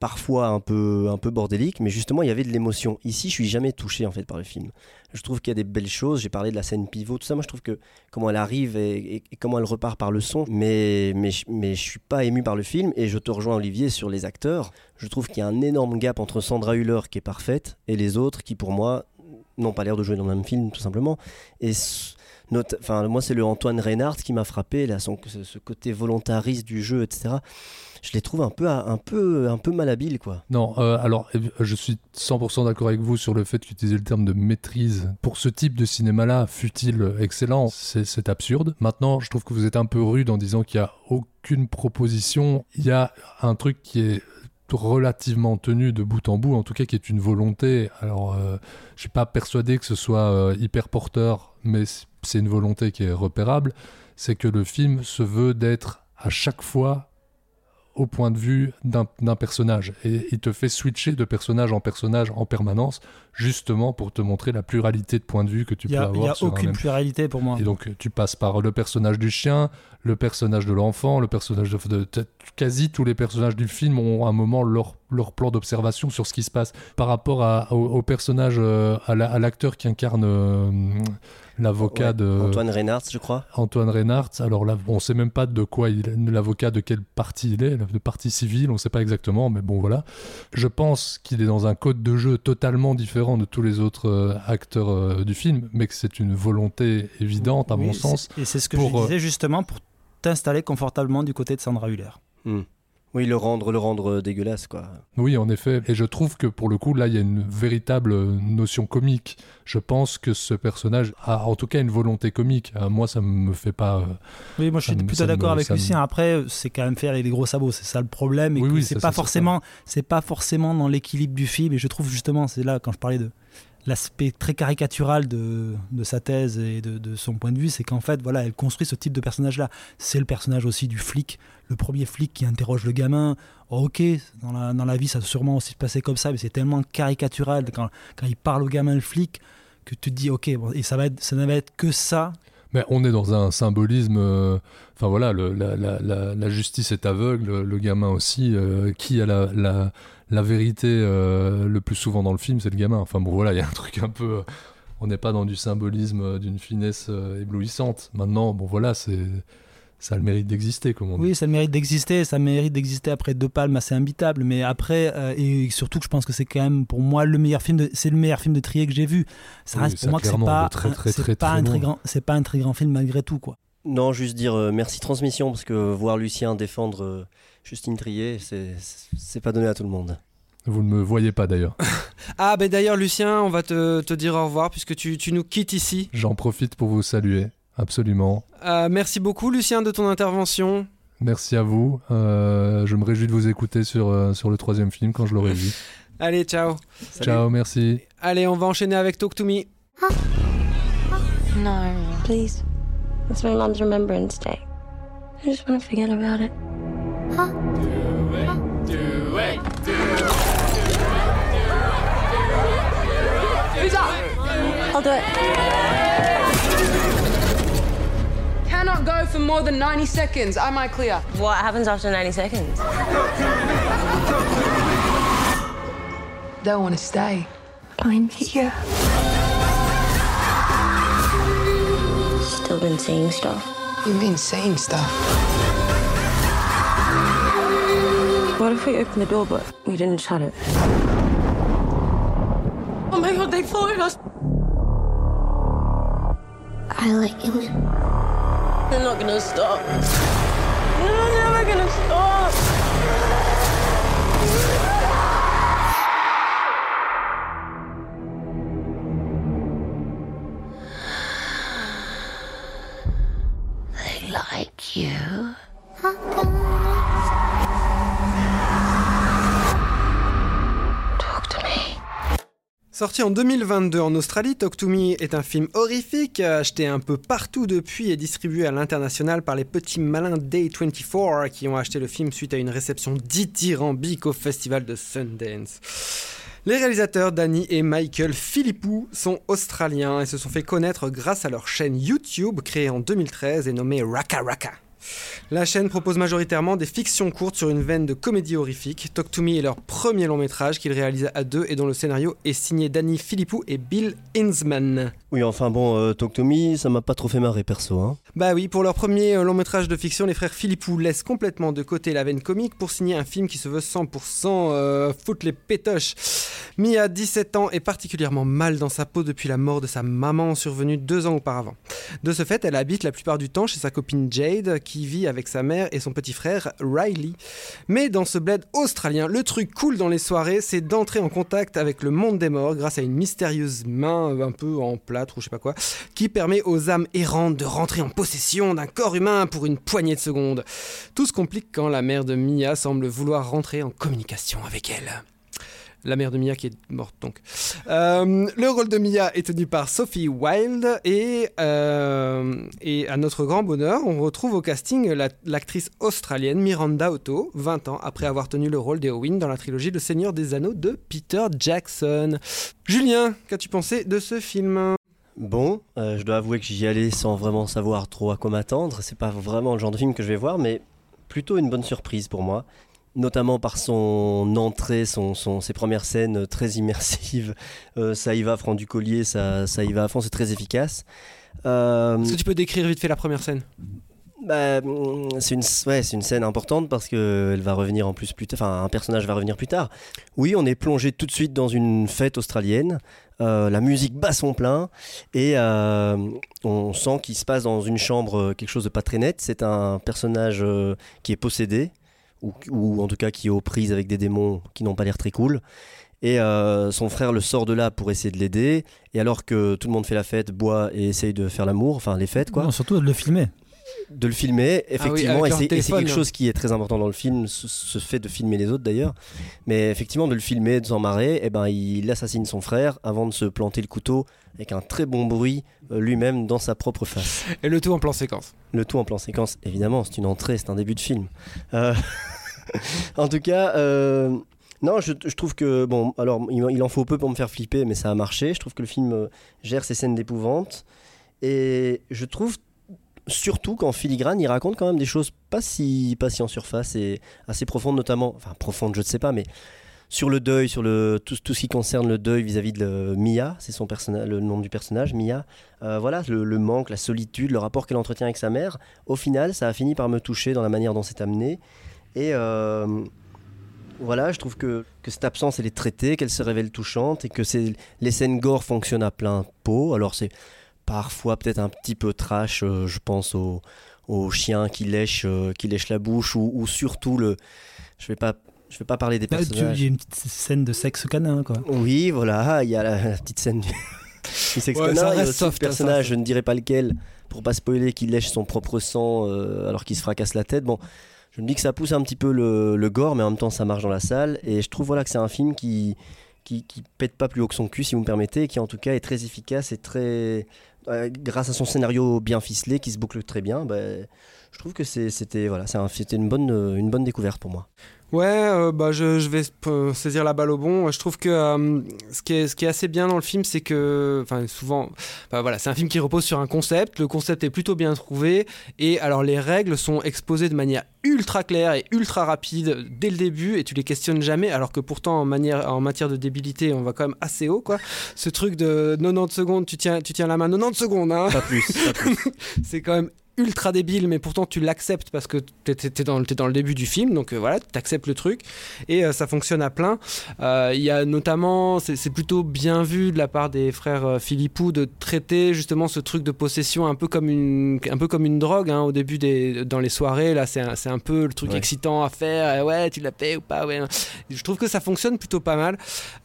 parfois un peu, un peu bordélique, mais justement, il y avait de l'émotion. Ici, je suis jamais touché en fait par le film. Je trouve qu'il y a des belles choses. J'ai parlé de la scène pivot, tout ça. Moi, je trouve que comment elle arrive et, comment elle repart par le son, mais, mais, mais je suis pas ému par le film. Et je te rejoins, Olivier, sur les acteurs. Je trouve qu'il y a un énorme gap entre Sandra Hüller, qui est parfaite, et les autres qui, pour moi, n'ont pas l'air de jouer dans le même film, tout simplement. Et moi, c'est le Antoine Reinhardt qui m'a frappé, là, ce côté volontariste du jeu, etc je les trouve un peu, un peu, un peu malhabiles, quoi. Non, euh, alors je suis 100% d'accord avec vous sur le fait qu'utiliser le terme de maîtrise pour ce type de cinéma-là, fut-il excellent, c'est absurde. Maintenant, je trouve que vous êtes un peu rude en disant qu'il n'y a aucune proposition. Il y a un truc qui est relativement tenu de bout en bout, en tout cas qui est une volonté. Alors, euh, je suis pas persuadé que ce soit euh, hyper porteur, mais c'est une volonté qui est repérable. C'est que le film se veut d'être à chaque fois au point de vue d'un personnage. Et il te fait switcher de personnage en personnage en permanence, justement pour te montrer la pluralité de points de vue que tu peux avoir. Il n'y a aucune pluralité pour moi. Et donc tu passes par le personnage du chien, le personnage de l'enfant, le personnage de, Quasi tous les personnages du film ont à un moment leur, leur plan d'observation sur ce qui se passe. Par rapport à, au, personnage, euh, à l'acteur qui incarne... Euh, l'avocat de Antoine Reinhardt, je crois. Antoine Reinhardt. Alors là, on ne sait même pas de quoi il est, l'avocat de quel parti il est, de parti civil, on ne sait pas exactement, mais bon voilà. Je pense qu'il est dans un code de jeu totalement différent de tous les autres euh, acteurs euh, du film, mais que c'est une volonté évidente à mon sens. Et c'est ce que je euh, disais justement pour t'installer confortablement du côté de Sandra Hüller. Hmm. Oui, le rendre, le rendre dégueulasse, quoi. Oui, en effet. Et je trouve que pour le coup, là, il y a une véritable notion comique. Je pense que ce personnage a en tout cas une volonté comique. Euh, moi, ça me fait pas. Euh, oui, moi, je suis plutôt d'accord avec Lucien. Après, c'est quand même faire avec des gros sabots. C'est ça le problème. Et oui, c'est pas forcément, c'est pas forcément dans l'équilibre du film. Et je trouve justement, c'est là quand je parlais de l'aspect très caricatural de, de, sa thèse et de, de son point de vue, c'est qu'en fait, voilà, elle construit ce type de personnage-là. C'est le personnage aussi du flic, le premier flic qui interroge le gamin. Oh, ok, dans la, dans la, vie, ça a sûrement aussi se passer comme ça, mais c'est tellement caricatural quand, quand, il parle au gamin, le flic, que tu te dis, ok, et ça, va être, ça va être que ça. Mais on est dans un symbolisme. Euh, enfin voilà, la, justice est aveugle, le gamin aussi. Euh, qui a la, la vérité euh, le plus souvent dans le film, c'est le gamin. Enfin bon, voilà, il y a un truc un peu. on n'est pas dans du symbolisme d'une finesse éblouissante. Maintenant, bon voilà, c'est ça a le mérite d'exister, comme on dit. Oui, ça a le mérite d'exister, ça mérite d'exister après deux palmes assez imbitables, mais après, euh, et surtout que je pense que c'est quand même pour moi le meilleur film, de, c'est le meilleur film de Trier que j'ai vu. Ça reste pour moi que c'est pas, très, très, très, pas un très grand, c'est pas un très grand film malgré tout, quoi. Non, juste dire euh, merci transmission parce que voir Lucien défendre euh, Justine Trier, c'est, pas donné à tout le monde. Vous ne me voyez pas d'ailleurs. <laughs> ah, ben d'ailleurs, Lucien, on va te, te, dire au revoir puisque tu, tu nous quittes ici. J'en profite pour vous saluer. Absolument. Euh, merci beaucoup, Lucien, de ton intervention. Merci à vous. Euh, je me réjouis de vous écouter sur, euh, sur le troisième film quand je l'aurai vu. <laughs> Allez, ciao. Ciao, merci. Allez, on va enchaîner avec Talk to Me. No, please. It's my mom's Remembrance Day. I just want to forget about it. Huh? Do it, do it, do it. Who's up? I'll do it. cannot go for more than 90 seconds. Am I clear? What happens after 90 seconds? Don't want to stay. I'm here. Still been seeing stuff. You mean seeing stuff? What if we opened the door but we didn't shut it? Oh my god, they followed us! I like it. They're not gonna stop. They're never gonna stop. Sorti en 2022 en Australie, Talk to Me est un film horrifique, acheté un peu partout depuis et distribué à l'international par les petits malins Day24 qui ont acheté le film suite à une réception dithyrambique au festival de Sundance. Les réalisateurs Danny et Michael Philippou sont australiens et se sont fait connaître grâce à leur chaîne YouTube créée en 2013 et nommée Raka Raka. La chaîne propose majoritairement des fictions courtes sur une veine de comédie horrifique. Talk to Me est leur premier long métrage qu'ils réalisent à deux et dont le scénario est signé Danny Philippou et Bill Hinsman. Oui, enfin bon, euh, Talk to Me, ça m'a pas trop fait marrer perso. Hein. Bah oui, pour leur premier euh, long métrage de fiction, les frères Philippou laissent complètement de côté la veine comique pour signer un film qui se veut 100% euh, foutre les pétoches. Mia, 17 ans, est particulièrement mal dans sa peau depuis la mort de sa maman survenue deux ans auparavant. De ce fait, elle habite la plupart du temps chez sa copine Jade, qui vit avec sa mère et son petit frère Riley. Mais dans ce bled australien, le truc cool dans les soirées, c'est d'entrer en contact avec le monde des morts grâce à une mystérieuse main un peu en ou je sais pas quoi, qui permet aux âmes errantes de rentrer en possession d'un corps humain pour une poignée de secondes. Tout se complique quand la mère de Mia semble vouloir rentrer en communication avec elle la mère de Mia qui est morte donc. Euh, le rôle de Mia est tenu par Sophie Wilde et, euh, et à notre grand bonheur, on retrouve au casting l'actrice australienne Miranda Otto, 20 ans après avoir tenu le rôle d'Eowyn dans la trilogie Le Seigneur des Anneaux de Peter Jackson. Julien, qu'as-tu pensé de ce film? Bon, euh, je dois avouer que j'y allais sans vraiment savoir trop à quoi m'attendre. C'est pas vraiment le genre de film que je vais voir, mais plutôt une bonne surprise pour moi. Notamment par son entrée, son, ses premières scènes très immersives. <laughs> Euh, ça y va, franc du collier, ça, ça y va à fond, c'est très efficace. Euh, Est-ce que tu peux décrire vite fait la première scène? Bah, c'est une, ouais, une scène importante parce que elle va revenir en plus plus tard. Enfin, un personnage va revenir plus tard. Oui, on est plongé tout de suite dans une fête australienne. Euh, la musique bat son plein et euh, on sent qu'il se passe dans une chambre euh, quelque chose de pas très net. C'est un personnage qui est possédé ou, ou, en tout cas qui est aux prises avec des démons qui n'ont pas l'air très cool. Et son frère le sort de là pour essayer de l'aider. Et alors que tout le monde fait la fête, boit et essaye de faire l'amour, enfin les fêtes quoi. Surtout de le filmer de le filmer, Ah effectivement, et c'est quelque chose qui est très important dans le film, ce, fait de filmer les autres d'ailleurs, mais effectivement de le filmer, de s'en marrer, et eh ben il assassine son frère avant de se planter le couteau avec un très bon bruit euh, lui-même dans sa propre face. Et le tout en plan séquence. Le tout en plan séquence, évidemment, c'est une entrée, c'est un début de film. Euh, <laughs> en tout cas. Euh, non, je, trouve que, bon, alors il, en faut peu pour me faire flipper, mais ça a marché. Je trouve que le film gère ses scènes d'épouvante. Et je trouve surtout qu'en filigrane, il raconte quand même des choses pas si, pas si en surface et assez profondes, notamment, enfin profondes, je ne sais pas, mais sur le deuil, sur le, tout, tout ce qui concerne le deuil vis-à-vis de Mia, c'est son personnage, le nom du personnage, Mia. Euh, voilà, le, manque, la solitude, le rapport qu'elle entretient avec sa mère. Au final, ça a fini par me toucher dans la manière dont c'est amené. Et euh, voilà, je trouve que, que, cette absence, elle est traitée, qu'elle se révèle touchante et que les scènes gore fonctionnent à plein pot. Alors c'est parfois peut-être un petit peu trash, euh, je pense au, chien qui lèche, euh, qui lèche la bouche, ou, surtout le... Je vais pas... Je vais pas parler des bah, personnages. Il y a une petite scène de sexe canin, quoi. Oui, voilà, il y a la, petite scène du, <laughs> sexe canin. Il y a aussi personnage, je ne dirais pas lequel, pour pas spoiler, qui lèche son propre sang euh, alors qu'il se fracasse la tête. Bon, je me dis que ça pousse un petit peu le, le, gore, mais en même temps ça marche dans la salle. Et je trouve voilà que c'est un film qui, qui, qui pète pas plus haut que son cul, si vous me permettez, et qui en tout cas est très efficace et très grâce à son scénario bien ficelé qui se boucle très bien, bah, je trouve que c'était voilà, une bonne, une bonne découverte pour moi. Ouais, euh, bah je, vais saisir la balle au bon. Je trouve que euh, ce, qui est, ce qui est assez bien dans le film, c'est que, enfin souvent, bah, voilà, c'est un film qui repose sur un concept. Le concept est plutôt bien trouvé et alors les règles sont exposées de manière ultra claire et ultra rapide dès le début et tu les questionnes jamais. Alors que pourtant en, manière, en matière de débilité, on va quand même assez haut quoi. Ce truc de 90 secondes, tu tiens, tu tiens la main 90 secondes. Hein. Pas plus. plus. <laughs> c'est quand même ultra débile, mais pourtant tu l'acceptes parce que tu es, dans, dans le début du film, donc euh, voilà, tu acceptes le truc et euh, ça fonctionne à plein. Euh, il y a notamment, c'est plutôt bien vu de la part des frères Philippou de traiter justement ce truc de possession un peu comme une, un peu comme une drogue hein, au début des, dans les soirées. Là, c'est un, un, peu le truc excitant à faire. ouais, tu l'as fait ou pas ouais. Je trouve que ça fonctionne plutôt pas mal.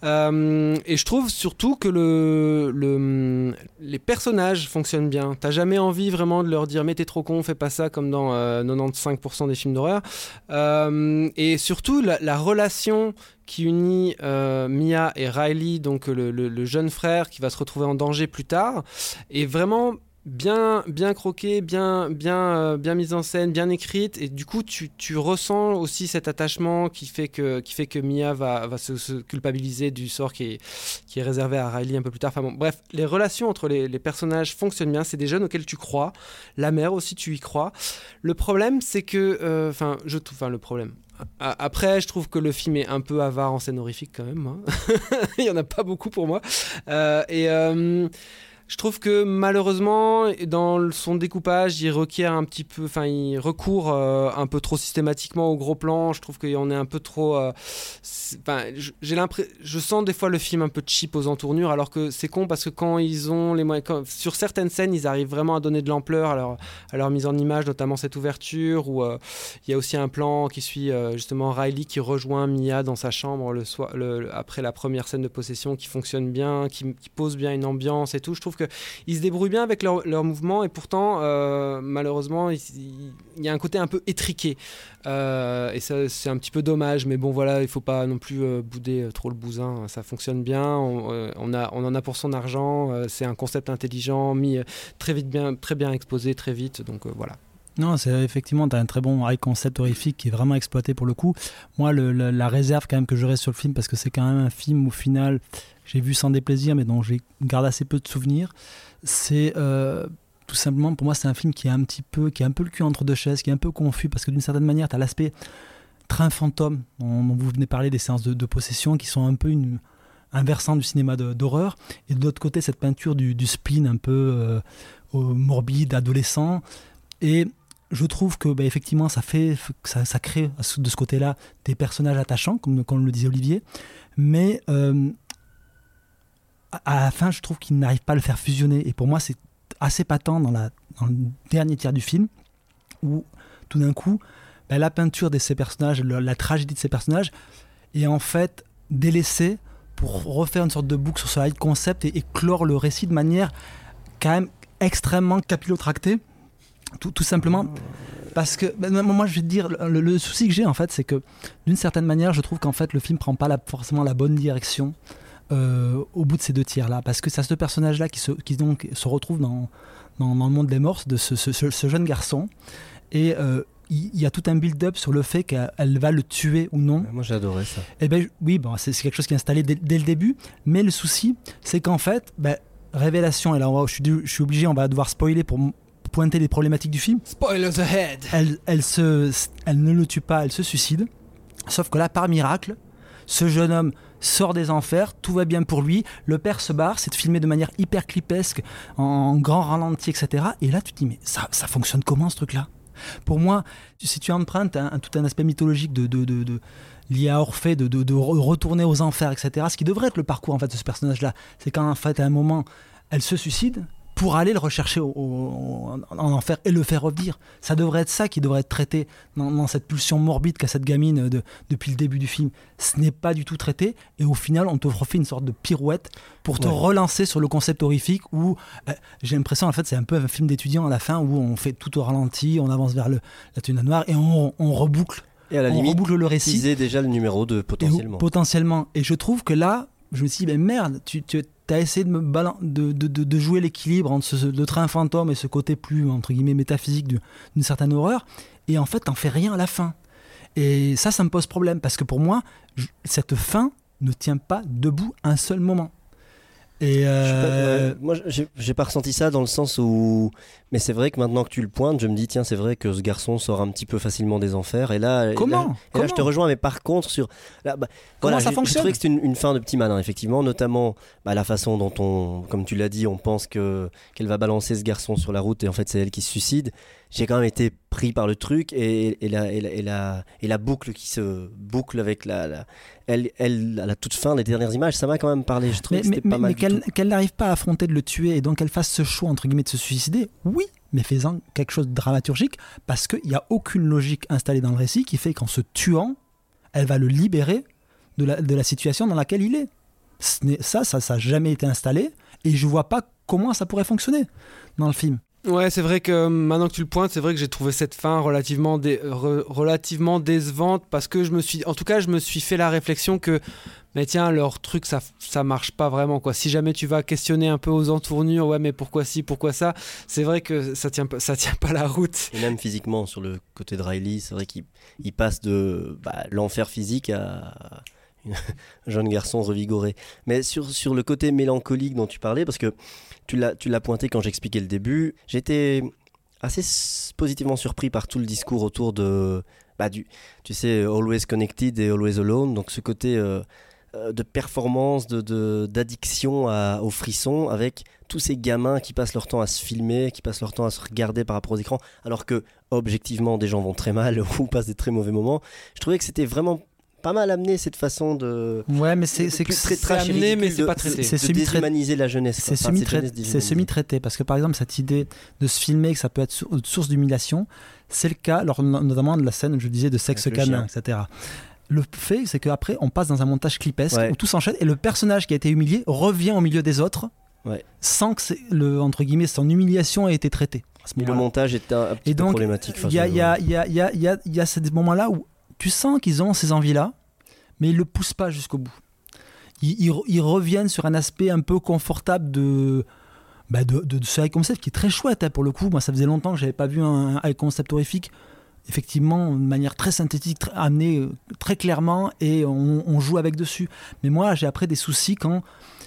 et je trouve surtout que le, le, les personnages fonctionnent bien. T'as jamais envie vraiment de leur dire mais trop con, fais pas ça comme dans 95% euh, des films d'horreur. Euh, et surtout, la, relation qui unit euh, Mia et Riley, donc le, jeune frère qui va se retrouver en danger plus tard, est vraiment bien, bien croquée, bien, bien, euh, bien mise en scène, bien écrite, et du coup tu, tu, ressens aussi cet attachement qui fait que, qui fait que Mia va, va se, se, culpabiliser du sort qui est, qui est réservé à Riley un peu plus tard. Enfin bon, bref, les relations entre les, personnages fonctionnent bien. C'est des jeunes auxquels tu crois. La mère aussi, tu y crois. Le problème, c'est que, euh, enfin, je trouve, enfin le problème. Après, je trouve que le film est un peu avare en scène horrifique quand même. Hein. <laughs> Il y en a pas beaucoup pour moi. Euh, et je trouve que malheureusement, dans son découpage, il requiert un petit peu, enfin, il recourt euh, un peu trop systématiquement au gros plan. Je trouve qu'on est un peu trop. Euh, j'ai l'impression, je sens des fois le film un peu cheap aux entournures, alors que c'est con parce que quand ils ont les moyens, sur certaines scènes, ils arrivent vraiment à donner de l'ampleur à leur, leur mise en image, notamment cette ouverture où euh, il y a aussi un plan qui suit justement Riley qui rejoint Mia dans sa chambre le soir, le, après la première scène de possession, qui fonctionne bien, qui, qui pose bien une ambiance et tout. Je trouve qu'ils se débrouillent bien avec leurs leur mouvements et pourtant, euh, malheureusement, il, y a un côté un peu étriqué. Euh, et c'est un petit peu dommage, mais bon, voilà, il faut pas non plus euh, bouder trop le bousin. Ça fonctionne bien, on, en a pour son argent. c'est un concept intelligent, mis très vite bien, très bien exposé, très vite. Donc voilà. Non, c'est effectivement, tu as un très bon high concept horrifique qui est vraiment exploité pour le coup. Moi, le, la réserve quand même que j'aurais sur le film, parce que c'est quand même un film au final, j'ai vu sans déplaisir, mais dont j'ai garde assez peu de souvenirs. C'est euh, tout simplement, pour moi, c'est un film qui est un petit peu, qui est un peu le cul entre deux chaises, qui est un peu confus, parce que d'une certaine manière, tu as l'aspect train fantôme, dont, vous venez parler des séances de, possession, qui sont un peu un versant du cinéma d'horreur, et de l'autre côté, cette peinture du, spleen un peu euh, morbide, adolescent. Et je trouve que bah, effectivement ça fait ça crée de ce côté-là des personnages attachants comme, comme le disait Olivier mais euh, à la fin, je trouve qu'il n'arrive pas à le faire fusionner. Et pour moi, c'est assez patent dans, le dernier tiers du film, où tout d'un coup, bah, la peinture de ces personnages, la, tragédie de ces personnages, est en fait délaissée pour refaire une sorte de boucle sur ce high concept et, clore le récit de manière quand même extrêmement capillotractée. Tout, simplement parce que bah, moi je vais dire le, souci que j'ai en fait c'est que d'une certaine manière je trouve qu'en fait le film prend pas forcément la bonne direction euh, au bout de ces deux tiers-là. Parce que c'est ce personnage-là qui, se, qui donc se retrouve dans, dans, le monde des morts, de ce, ce, jeune garçon. Et euh, il y a tout un build-up sur le fait qu'elle va le tuer ou non. Moi j'ai adoré ça. Et eh ben, oui, bon, c'est quelque chose qui est installé dès, le début. Mais le souci, c'est qu'en fait, ben, révélation, et là on va, je, suis, je suis obligé, on va devoir spoiler pour pointer les problématiques du film. Spoilers ahead elle, elle, se, elle ne le tue pas, elle se suicide. Sauf que là, par miracle, ce jeune homme sort des enfers, tout va bien pour lui, le père se barre, c'est filmé de manière hyper clipesque, en grand ralenti, etc. Et là, tu te dis, mais ça, ça fonctionne comment ce truc-là? Pour moi, si tu empruntes un, tout un aspect mythologique de, de, de, lié à Orphée, de, de, retourner aux enfers, etc., ce qui devrait être le parcours en de ce personnage-là, c'est qu'en fait, à un moment, elle se suicide, pour aller le rechercher en enfer et le faire revenir. Ça devrait être ça qui devrait être traité dans, cette pulsion morbide qu'a cette gamine de, depuis le début du film. Ce n'est pas du tout traité et au final on te refait une sorte de pirouette pour te relancer sur le concept horrifique où euh, j'ai l'impression en fait c'est un peu un film d'étudiant à la fin où on fait tout au ralenti, on avance vers le, la tuna noire et on, reboucle. Et à la on limite, reboucle le récit. déjà le numéro 2 potentiellement. Et, potentiellement. Et je trouve que là, je me suis dit, mais merde, tu, tu tu as essayé de, me de, de, de, jouer l'équilibre entre ce, le train fantôme et ce côté plus, entre guillemets, métaphysique d'une certaine horreur, et en fait, t'en fais rien à la fin. Et ça, ça me pose problème, parce que pour moi, cette fin ne tient pas debout un seul moment. Et euh... moi, j'ai pas ressenti ça dans le sens où. Mais c'est vrai que maintenant que tu le pointes, je me dis, tiens, c'est vrai que ce garçon sort un petit peu facilement des enfers. Et là, comment et là, je te rejoins, mais par contre, sur. Là, bah, Comment ça fonctionne Je trouvais que c'était une, fin de petit malin, effectivement, notamment bah, la façon dont on, comme tu l'as dit, on pense que qu'elle va balancer ce garçon sur la route et en fait, c'est elle qui se suicide j'ai quand même été pris par le truc et, et, la, et, la, et, la, boucle qui se boucle avec la, elle, elle, à la toute fin, les dernières images, ça m'a quand même parlé. Je trouve mais, pas mal. Mais qu'elle n'arrive pas à affronter de le tuer et donc qu'elle fasse ce choix, entre guillemets, de se suicider, oui, mais faisant quelque chose de dramaturgique parce qu'il n'y a aucune logique installée dans le récit qui fait qu'en se tuant, elle va le libérer de la, situation dans laquelle il est. ça, ça n'a jamais été installé et je vois pas comment ça pourrait fonctionner dans le film. Ouais, c'est vrai que euh, maintenant que tu le pointes, c'est vrai que j'ai trouvé cette fin relativement, dé- re- relativement décevante parce que je me suis, en tout cas, je me suis fait la réflexion que, mais tiens, leur truc, ça, ça marche pas vraiment quoi. Si jamais tu vas questionner un peu aux entournures, ouais, mais pourquoi ci, pourquoi ça, c'est vrai que ça tient, <laughs> ça tient pas la route. Et même physiquement, sur le côté de Riley, c'est vrai qu'il il passe de bah, l'enfer physique à <laughs> un jeune garçon revigoré. Mais sur, sur le côté mélancolique dont tu parlais, parce que tu l'as pointé quand j'expliquais le début, j'étais assez positivement surpris par tout le discours autour de, bah, du, tu sais, Always Connected et Always Alone, donc ce côté euh, euh, de performance, de- d'addiction au frisson, avec tous ces gamins qui passent leur temps à se filmer, qui passent leur temps à se regarder par rapport aux écrans, alors que objectivement des gens vont très mal <laughs> ou passent des très mauvais moments. Je trouvais que c'était vraiment pas mal amené cette façon de Ouais, mais c'est c'est amené, mais c'est pas traité. C'est semi-traité. la jeunesse. C'est semi-traité semi-traité parce que par exemple cette idée de se filmer que ça peut être sou- source d'humiliation, c'est le cas lors notamment de la scène, je disais, de sexe canin, etc. Le fait, c'est qu'après, on passe dans un montage clipesque Ouais. où tout s'enchaîne et le personnage qui a été humilié revient au milieu des autres Ouais. sans que le, entre guillemets, son humiliation ait été traitée. À ce Et le montage est un, un petit Et peu donc, problématique. Enfin, il y a, je- il y a- il y a- il y a- il y a- il y a ces moments-là où tu sens qu'ils ont ces envies-là, mais ils le poussent pas jusqu'au bout. Ils, reviennent sur un aspect un peu confortable de, bah de, de, ce high concept qui est très chouette hein, pour le coup. Moi, ça faisait longtemps que j'avais pas vu un high concept horrifique. Effectivement, de manière très synthétique, très, amené euh, très clairement, et on, on joue avec dessus. Mais moi, j'ai après des soucis quand,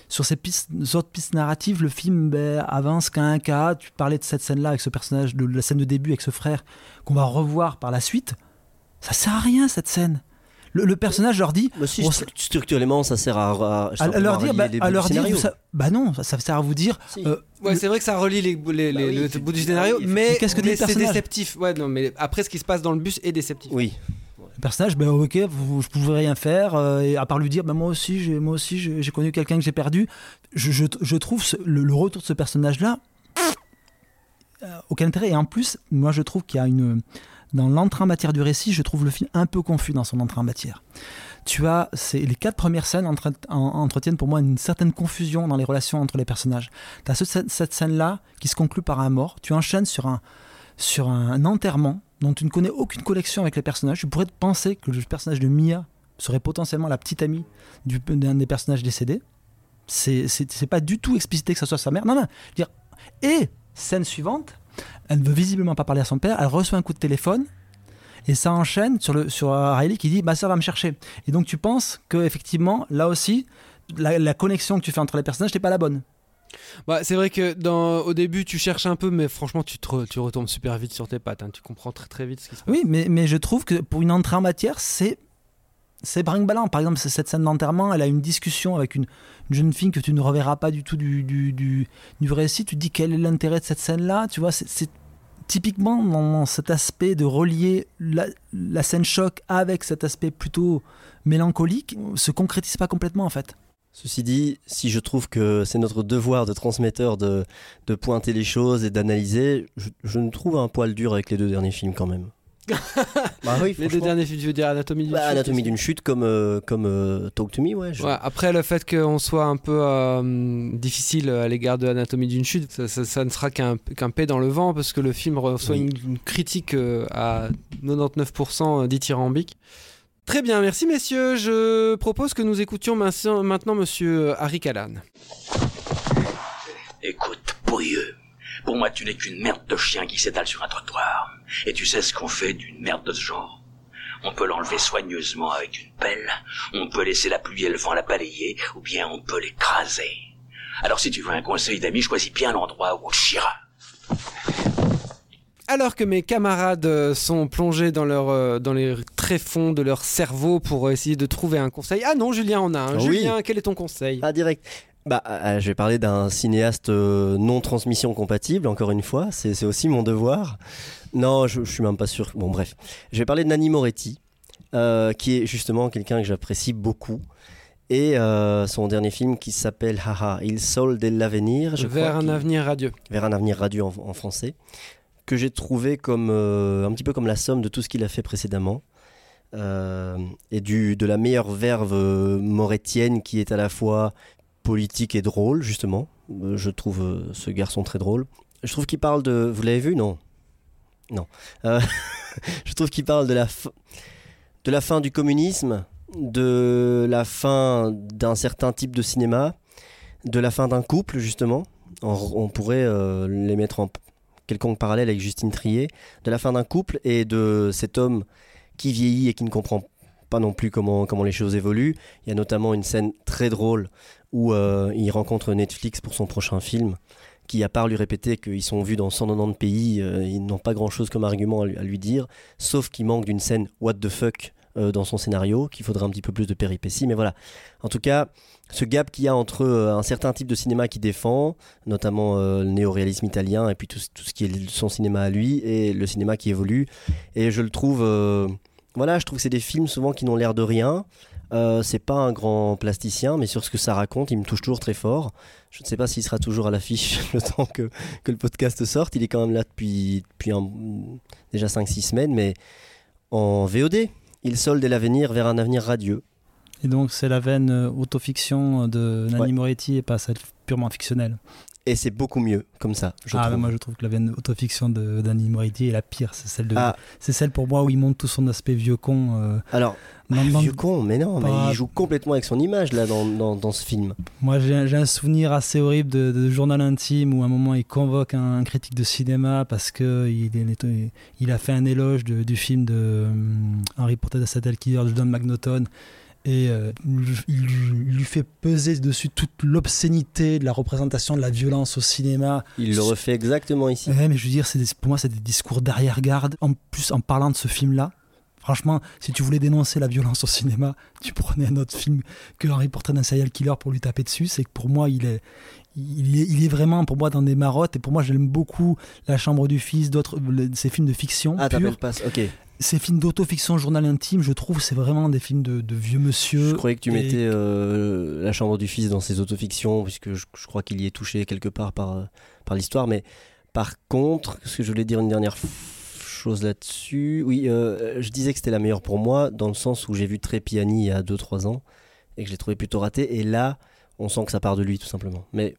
sur ces pistes, autres pistes narratives, le film ben, avance qu'à un cas. Tu parlais de cette scène-là avec ce personnage, de la scène de début avec ce frère, qu'on va revoir par la suite. Ça sert à rien, cette scène. Le, le personnage leur dit. Bah si, on- stru- structurellement, ça sert à, à, à, à simplement leur dire, bah, à leur dire, bah non, ça, ça sert à vous dire. Si. euh, Ouais, c'est vrai que ça relie les, les, Bah les- oui, le bout du scénario, Oui, mais, qu'est-ce que c'est déceptif. Ouais, non, mais après, ce qui se passe dans le bus est déceptif. Oui. Le personnage, ben ok, je pouvais rien faire, euh, et à part lui dire, ben moi aussi, j'ai, moi aussi, j'ai, j'ai connu quelqu'un que j'ai perdu. Je, je, je trouve ce- le, le retour de ce personnage-là euh, aucun intérêt. Et en plus, moi, je trouve qu'il y a une dans l'entrée en matière du récit, je trouve le film un peu confus dans son entrée en matière. Tu as, c'est les quatre premières scènes entre- en- entretiennent pour moi une certaine confusion dans les relations entre les personnages. Tu as cette, scène-là qui se conclut par un mort. Tu enchaînes sur un sur un enterrement dont tu ne connais aucune connexion avec les personnages. Tu pourrais penser que le personnage de Mia serait potentiellement la petite amie du- d'un des personnages décédés. C'est pas du tout explicité que ça soit sa mère. Non, non. Dire, et scène suivante, elle ne veut visiblement pas parler à son père. Elle reçoit un coup de téléphone. Et ça enchaîne sur, le, sur Riley qui dit bah ça va me chercher. Et donc tu penses que effectivement là aussi la, la connexion que tu fais entre les personnages n'est pas la bonne? Bah, c'est vrai que dans, au début, tu cherches un peu, mais franchement, tu, te re- tu retombes super vite sur tes pattes. hein. Tu comprends très très vite ce qui se passe. Oui, mais, mais je trouve que pour une entrée en matière, c'est c'est brinque-ballant. Par exemple, cette scène d'enterrement, elle a une discussion avec une, une jeune fille que tu ne reverras pas du tout du, du, du, du récit. Tu te dis quel est l'intérêt de cette scène-là? Tu vois, c'est- typiquement dans cet aspect de relier la, scène choc avec cet aspect plutôt mélancolique, se concrétise pas complètement en fait. Ceci dit, si je trouve que c'est notre devoir de transmetteur de, de pointer les choses et d'analyser, je, je trouve un poil dur avec les deux derniers films quand même. <laughs> bah oui, Les deux derniers films, tu veux dire Anatomie d'une Bah, chute Anatomie d'une chute comme, euh, comme euh, Talk to Me, ouais. je- Ouais, après, le fait qu'on soit un peu euh, difficile à l'égard de Anatomie d'une chute, ça, ça- ça ne sera qu'un qu'un paix dans le vent parce que le film reçoit Oui. une, une critique euh, à 99% dithyrambique. Très bien, merci messieurs. Je propose que nous écoutions maintenant maintenant monsieur Harry Callan. Écoute, pourrieux. Pour moi, tu n'es qu'une merde de chien qui s'étale sur un trottoir. Et tu sais ce qu'on fait d'une merde de ce genre On peut l'enlever soigneusement avec une pelle, on peut laisser la pluie et le vent la balayer, ou bien on peut l'écraser. Alors si tu veux un conseil d'ami, choisis bien l'endroit où on te chiera. Alors que mes camarades euh, sont plongés dans, leur, euh, dans les tréfonds de leur cerveau pour essayer de trouver un conseil. Ah non, Julien en a un. Ah oui. Julien, quel est ton conseil? Ah, direct. Bah, euh, je vais parler d'un cinéaste euh, non transmission compatible, encore une fois. C'est aussi mon devoir. Non, je, je suis même pas sûr. Bon, bref. Je vais parler de Nanni Moretti, euh, qui est justement quelqu'un que j'apprécie beaucoup. Et euh, son dernier film qui s'appelle Haha, Il Sol de l'Avenir. Vers crois, un avenir radieux. Vers un avenir radieux en, en français. Que j'ai trouvé comme euh, un petit peu comme la somme de tout ce qu'il a fait précédemment. Euh, et du, de la meilleure verve euh, morettienne qui est à la fois politique et drôle, justement. Euh, je trouve euh, ce garçon très drôle. je trouve qu'il parle de. Vous l'avez vu? Non. Non. Euh, <laughs> je trouve qu'il parle de la, de la fin du communisme, de la fin d'un certain type de cinéma, de la fin d'un couple, justement. On, pourrait les mettre en quelconque parallèle avec Justine Trier, de la fin d'un couple et de cet homme qui vieillit et qui ne comprend pas non plus comment, comment les choses évoluent. Il y a notamment une scène très drôle où euh, il rencontre Netflix pour son prochain film qui, à part lui répéter qu'ils sont vus dans 190 pays, euh, ils n'ont pas grand-chose comme argument à lui, dire, sauf qu'il manque d'une scène what the fuck euh, dans son scénario, qu'il faudrait un petit peu plus de péripéties. Mais voilà, en tout cas, ce gap qu'il y a entre un certain type de cinéma qui défend, notamment le néo-réalisme italien, et puis tout, tout, ce qui est son cinéma à lui, et le cinéma qui évolue. Et je le trouve voilà, je trouve que c'est des films souvent qui n'ont l'air de rien. Euh, c'est pas un grand plasticien, mais sur ce que ça raconte, il me touche toujours très fort. Je ne sais pas s'il sera toujours à l'affiche <laughs> le temps que, que, le podcast sorte. Il est quand même là depuis, depuis déjà 5-6 semaines, mais en VOD. Il solde l'avenir vers un avenir radieux. Et donc c'est la veine euh, autofiction de Nanni Moretti et pas celle purement fictionnelle. Et c'est beaucoup mieux comme ça. Je ah, moi je trouve que la autofiction Danny Moretti est la pire. C'est celle, de... Ah. c'est celle pour moi où il monte tout son aspect vieux con. Euh, Alors, vieux con, mais non, mais il joue complètement avec son image là dans, dans, dans ce film. Moi j'ai, un souvenir assez horrible de, journal intime où à un moment il convoque un, critique de cinéma parce que il, il, a fait un éloge du film de euh, Harry Potter de Killer de Don McNaughton et euh, il, lui fait peser dessus toute l'obscénité de la représentation de la violence au cinéma. Il le refait exactement ici. Ouais, mais je veux dire, pour moi, c'est des discours d'arrière-garde. En plus, en parlant de ce film-là, franchement, si tu voulais dénoncer la violence au cinéma, <laughs> tu prenais un autre film que Henry Portrait d'un serial killer pour lui taper dessus. C'est que pour moi, il est, il est, il est, vraiment pour moi dans des marottes et pour moi j'aime beaucoup La Chambre du Fils, d'autres ces films de fiction. Ah, t'appelles pas ok ces films d'autofiction, journal intime, je trouve, c'est vraiment des films de, vieux monsieur. Je croyais que tu mettais euh, La Chambre du Fils dans ses autofictions, puisque je, crois qu'il y est touché quelque part par, par l'histoire. Mais par contre, ce que je voulais dire une dernière chose là-dessus, oui, euh, je disais que c'était la meilleure pour moi, dans le sens où j'ai vu Trépiani il y a 2-3 ans, et que j'ai trouvé plutôt raté. Et là, on sent que ça part de lui, tout simplement. Mais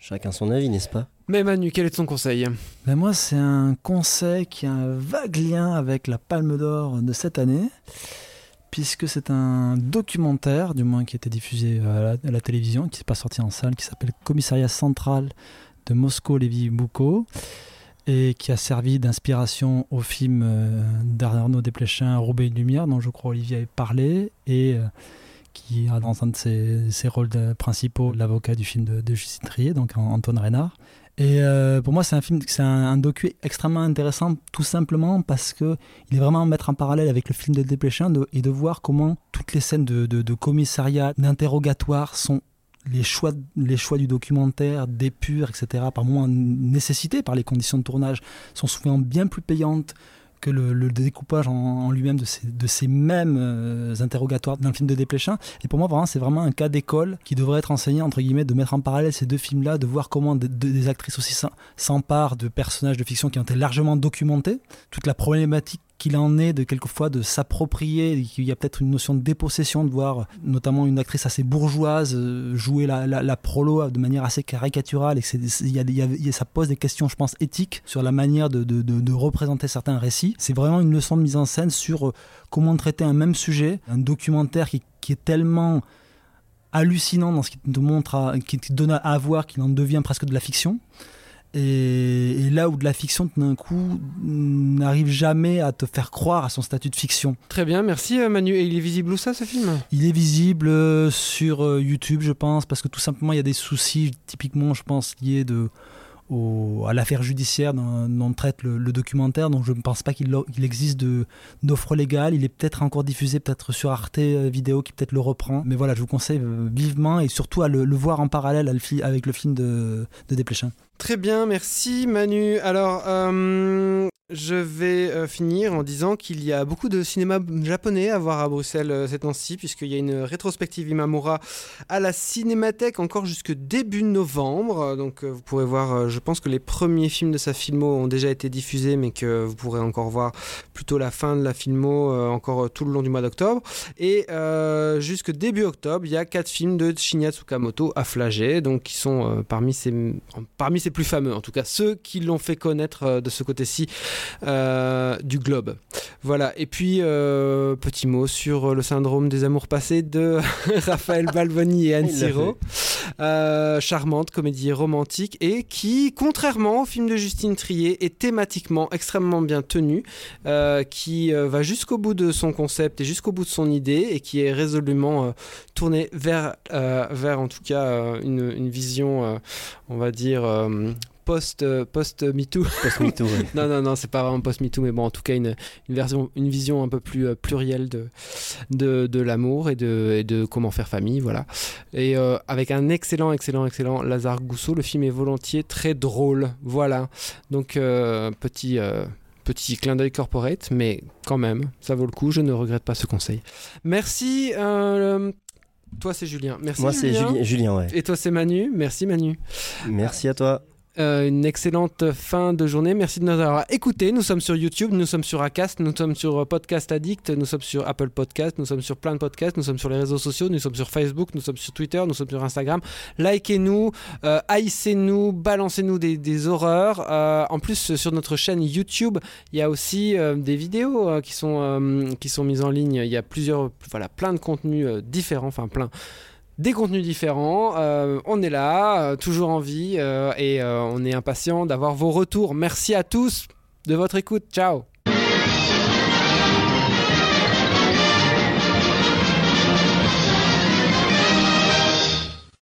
chacun son avis, n'est-ce pas? Mais Manu, quel est ton conseil? Ben Moi, c'est un conseil qui a un vague lien avec la Palme d'Or de cette année, puisque c'est un documentaire, du moins qui a été diffusé à la, télévision, qui n'est pas sorti en salle, qui s'appelle Commissariat central de Moscou Lévi Boucault et qui a servi d'inspiration au film euh, d'Arnaud Desplechin, Roubaix et Lumière, dont je crois Olivier avait parlé, et euh, qui a dans un de ses, rôles principaux l'avocat du film de, de Justine Trier, donc Antoine Reynard. Et euh, pour moi, c'est un film, c'est un, docu extrêmement intéressant, tout simplement parce que il est vraiment à mettre en parallèle avec le film de Desplechin et de voir comment toutes les scènes de, commissariat, d'interrogatoire sont les choix, les choix du documentaire, d'épure, etc., par moments nécessités par les conditions de tournage, sont souvent bien plus payantes que le, découpage en, lui-même de ces, mêmes euh, interrogatoires dans le film de Desplechin. Et pour moi, vraiment, c'est vraiment un cas d'école qui devrait être enseigné, entre guillemets, de mettre en parallèle ces deux films-là, de voir comment des actrices aussi s'emparent de personnages de fiction qui ont été largement documentés. Toute la problématique qu'il en est de quelquefois de s'approprier, qu'il y a peut-être une notion de dépossession, de voir notamment une actrice assez bourgeoise euh, jouer la, la, prolo de manière assez caricaturale, et que ça pose des questions, je pense, éthiques sur la manière de, de, de, représenter certains récits. C'est vraiment une leçon de mise en scène sur euh, comment traiter un même sujet, un documentaire qui, qui est tellement hallucinant dans ce qu'il te montre, qui te donne à voir qu'il en devient presque de la fiction. Et, là où de la fiction, tout d'un coup, n'arrive jamais à te faire croire à son statut de fiction. Très bien, merci euh, Manu. Et il est visible où ça, ce film? Il est visible euh, sur euh, YouTube, je pense, parce que tout simplement, il y a des soucis, typiquement, je pense, liés de, à l'affaire judiciaire dont, traite le, documentaire. Donc je ne pense pas qu'il existe d'offres légales. Il est peut-être encore diffusé peut-être sur Arte Vidéo qui peut-être le reprend. Mais voilà, je vous conseille vivement et surtout à le, voir en parallèle avec le film de, de Desplechin. Très bien, merci Manu. Alors, euh, Je vais euh, finir en disant qu'il y a beaucoup de cinéma japonais à voir à Bruxelles euh, ces temps-ci, puisqu'il y a une rétrospective Imamura à la Cinémathèque encore jusque début novembre. Donc euh, vous pourrez voir, je pense que les premiers films de sa filmo ont déjà été diffusés, mais que vous pourrez encore voir plutôt la fin de la filmo encore tout le long du mois d'octobre. Et jusque début octobre, il y a quatre films de Shinya Tsukamoto à flager, donc qui sont parmi, ses, parmi ses plus fameux, en tout cas ceux qui l'ont fait connaître de ce côté-ci. Euh, du globe. Voilà, et puis euh, petit mot sur le syndrome des amours passés de <laughs> Raphaël Balboni et Anne Siro. Euh, charmante comédie romantique et qui, contrairement au film de Justine Trier, est thématiquement extrêmement bien tenu, qui va jusqu'au bout de son concept et jusqu'au bout de son idée et qui est résolument tourné vers, vers en tout cas une, une vision, on va dire, post euh, post MeToo. <laughs> Post MeToo. non non non, c'est pas vraiment post MeToo, mais bon en tout cas une, une version une vision un peu plus euh, plurielle de de, de l'amour et de, et de comment faire famille, voilà. Et euh, avec un excellent excellent excellent Lazare Gousseau, le film est volontiers très drôle, voilà. Donc petit petit clin d'œil corporate, mais quand même, ça vaut le coup, je ne regrette pas ce conseil. Merci. toi, c'est Julien. Merci. Moi, c'est Julien. Julien ouais. Et toi, c'est Manu. Merci, Manu. Merci à toi. Euh, une excellente fin de journée. Merci de nous avoir écoutés. Nous sommes sur YouTube, nous sommes sur Acast, nous sommes sur Podcast Addict, nous sommes sur Apple Podcast, nous sommes sur plein de podcasts, nous sommes sur les réseaux sociaux, nous sommes sur Facebook, nous sommes sur Twitter, nous sommes sur Instagram. Likez-nous, euh, haïssez-nous, balancez-nous des, horreurs. Euh, en plus, sur notre chaîne YouTube, il y a aussi des vidéos qui, sont, qui sont mises en ligne. Il y a plusieurs, voilà, plein de contenus différents, enfin plein des contenus différents. Euh, on est là, euh, toujours en vie, euh, et on est impatient d'avoir vos retours. Merci à tous de votre écoute. Ciao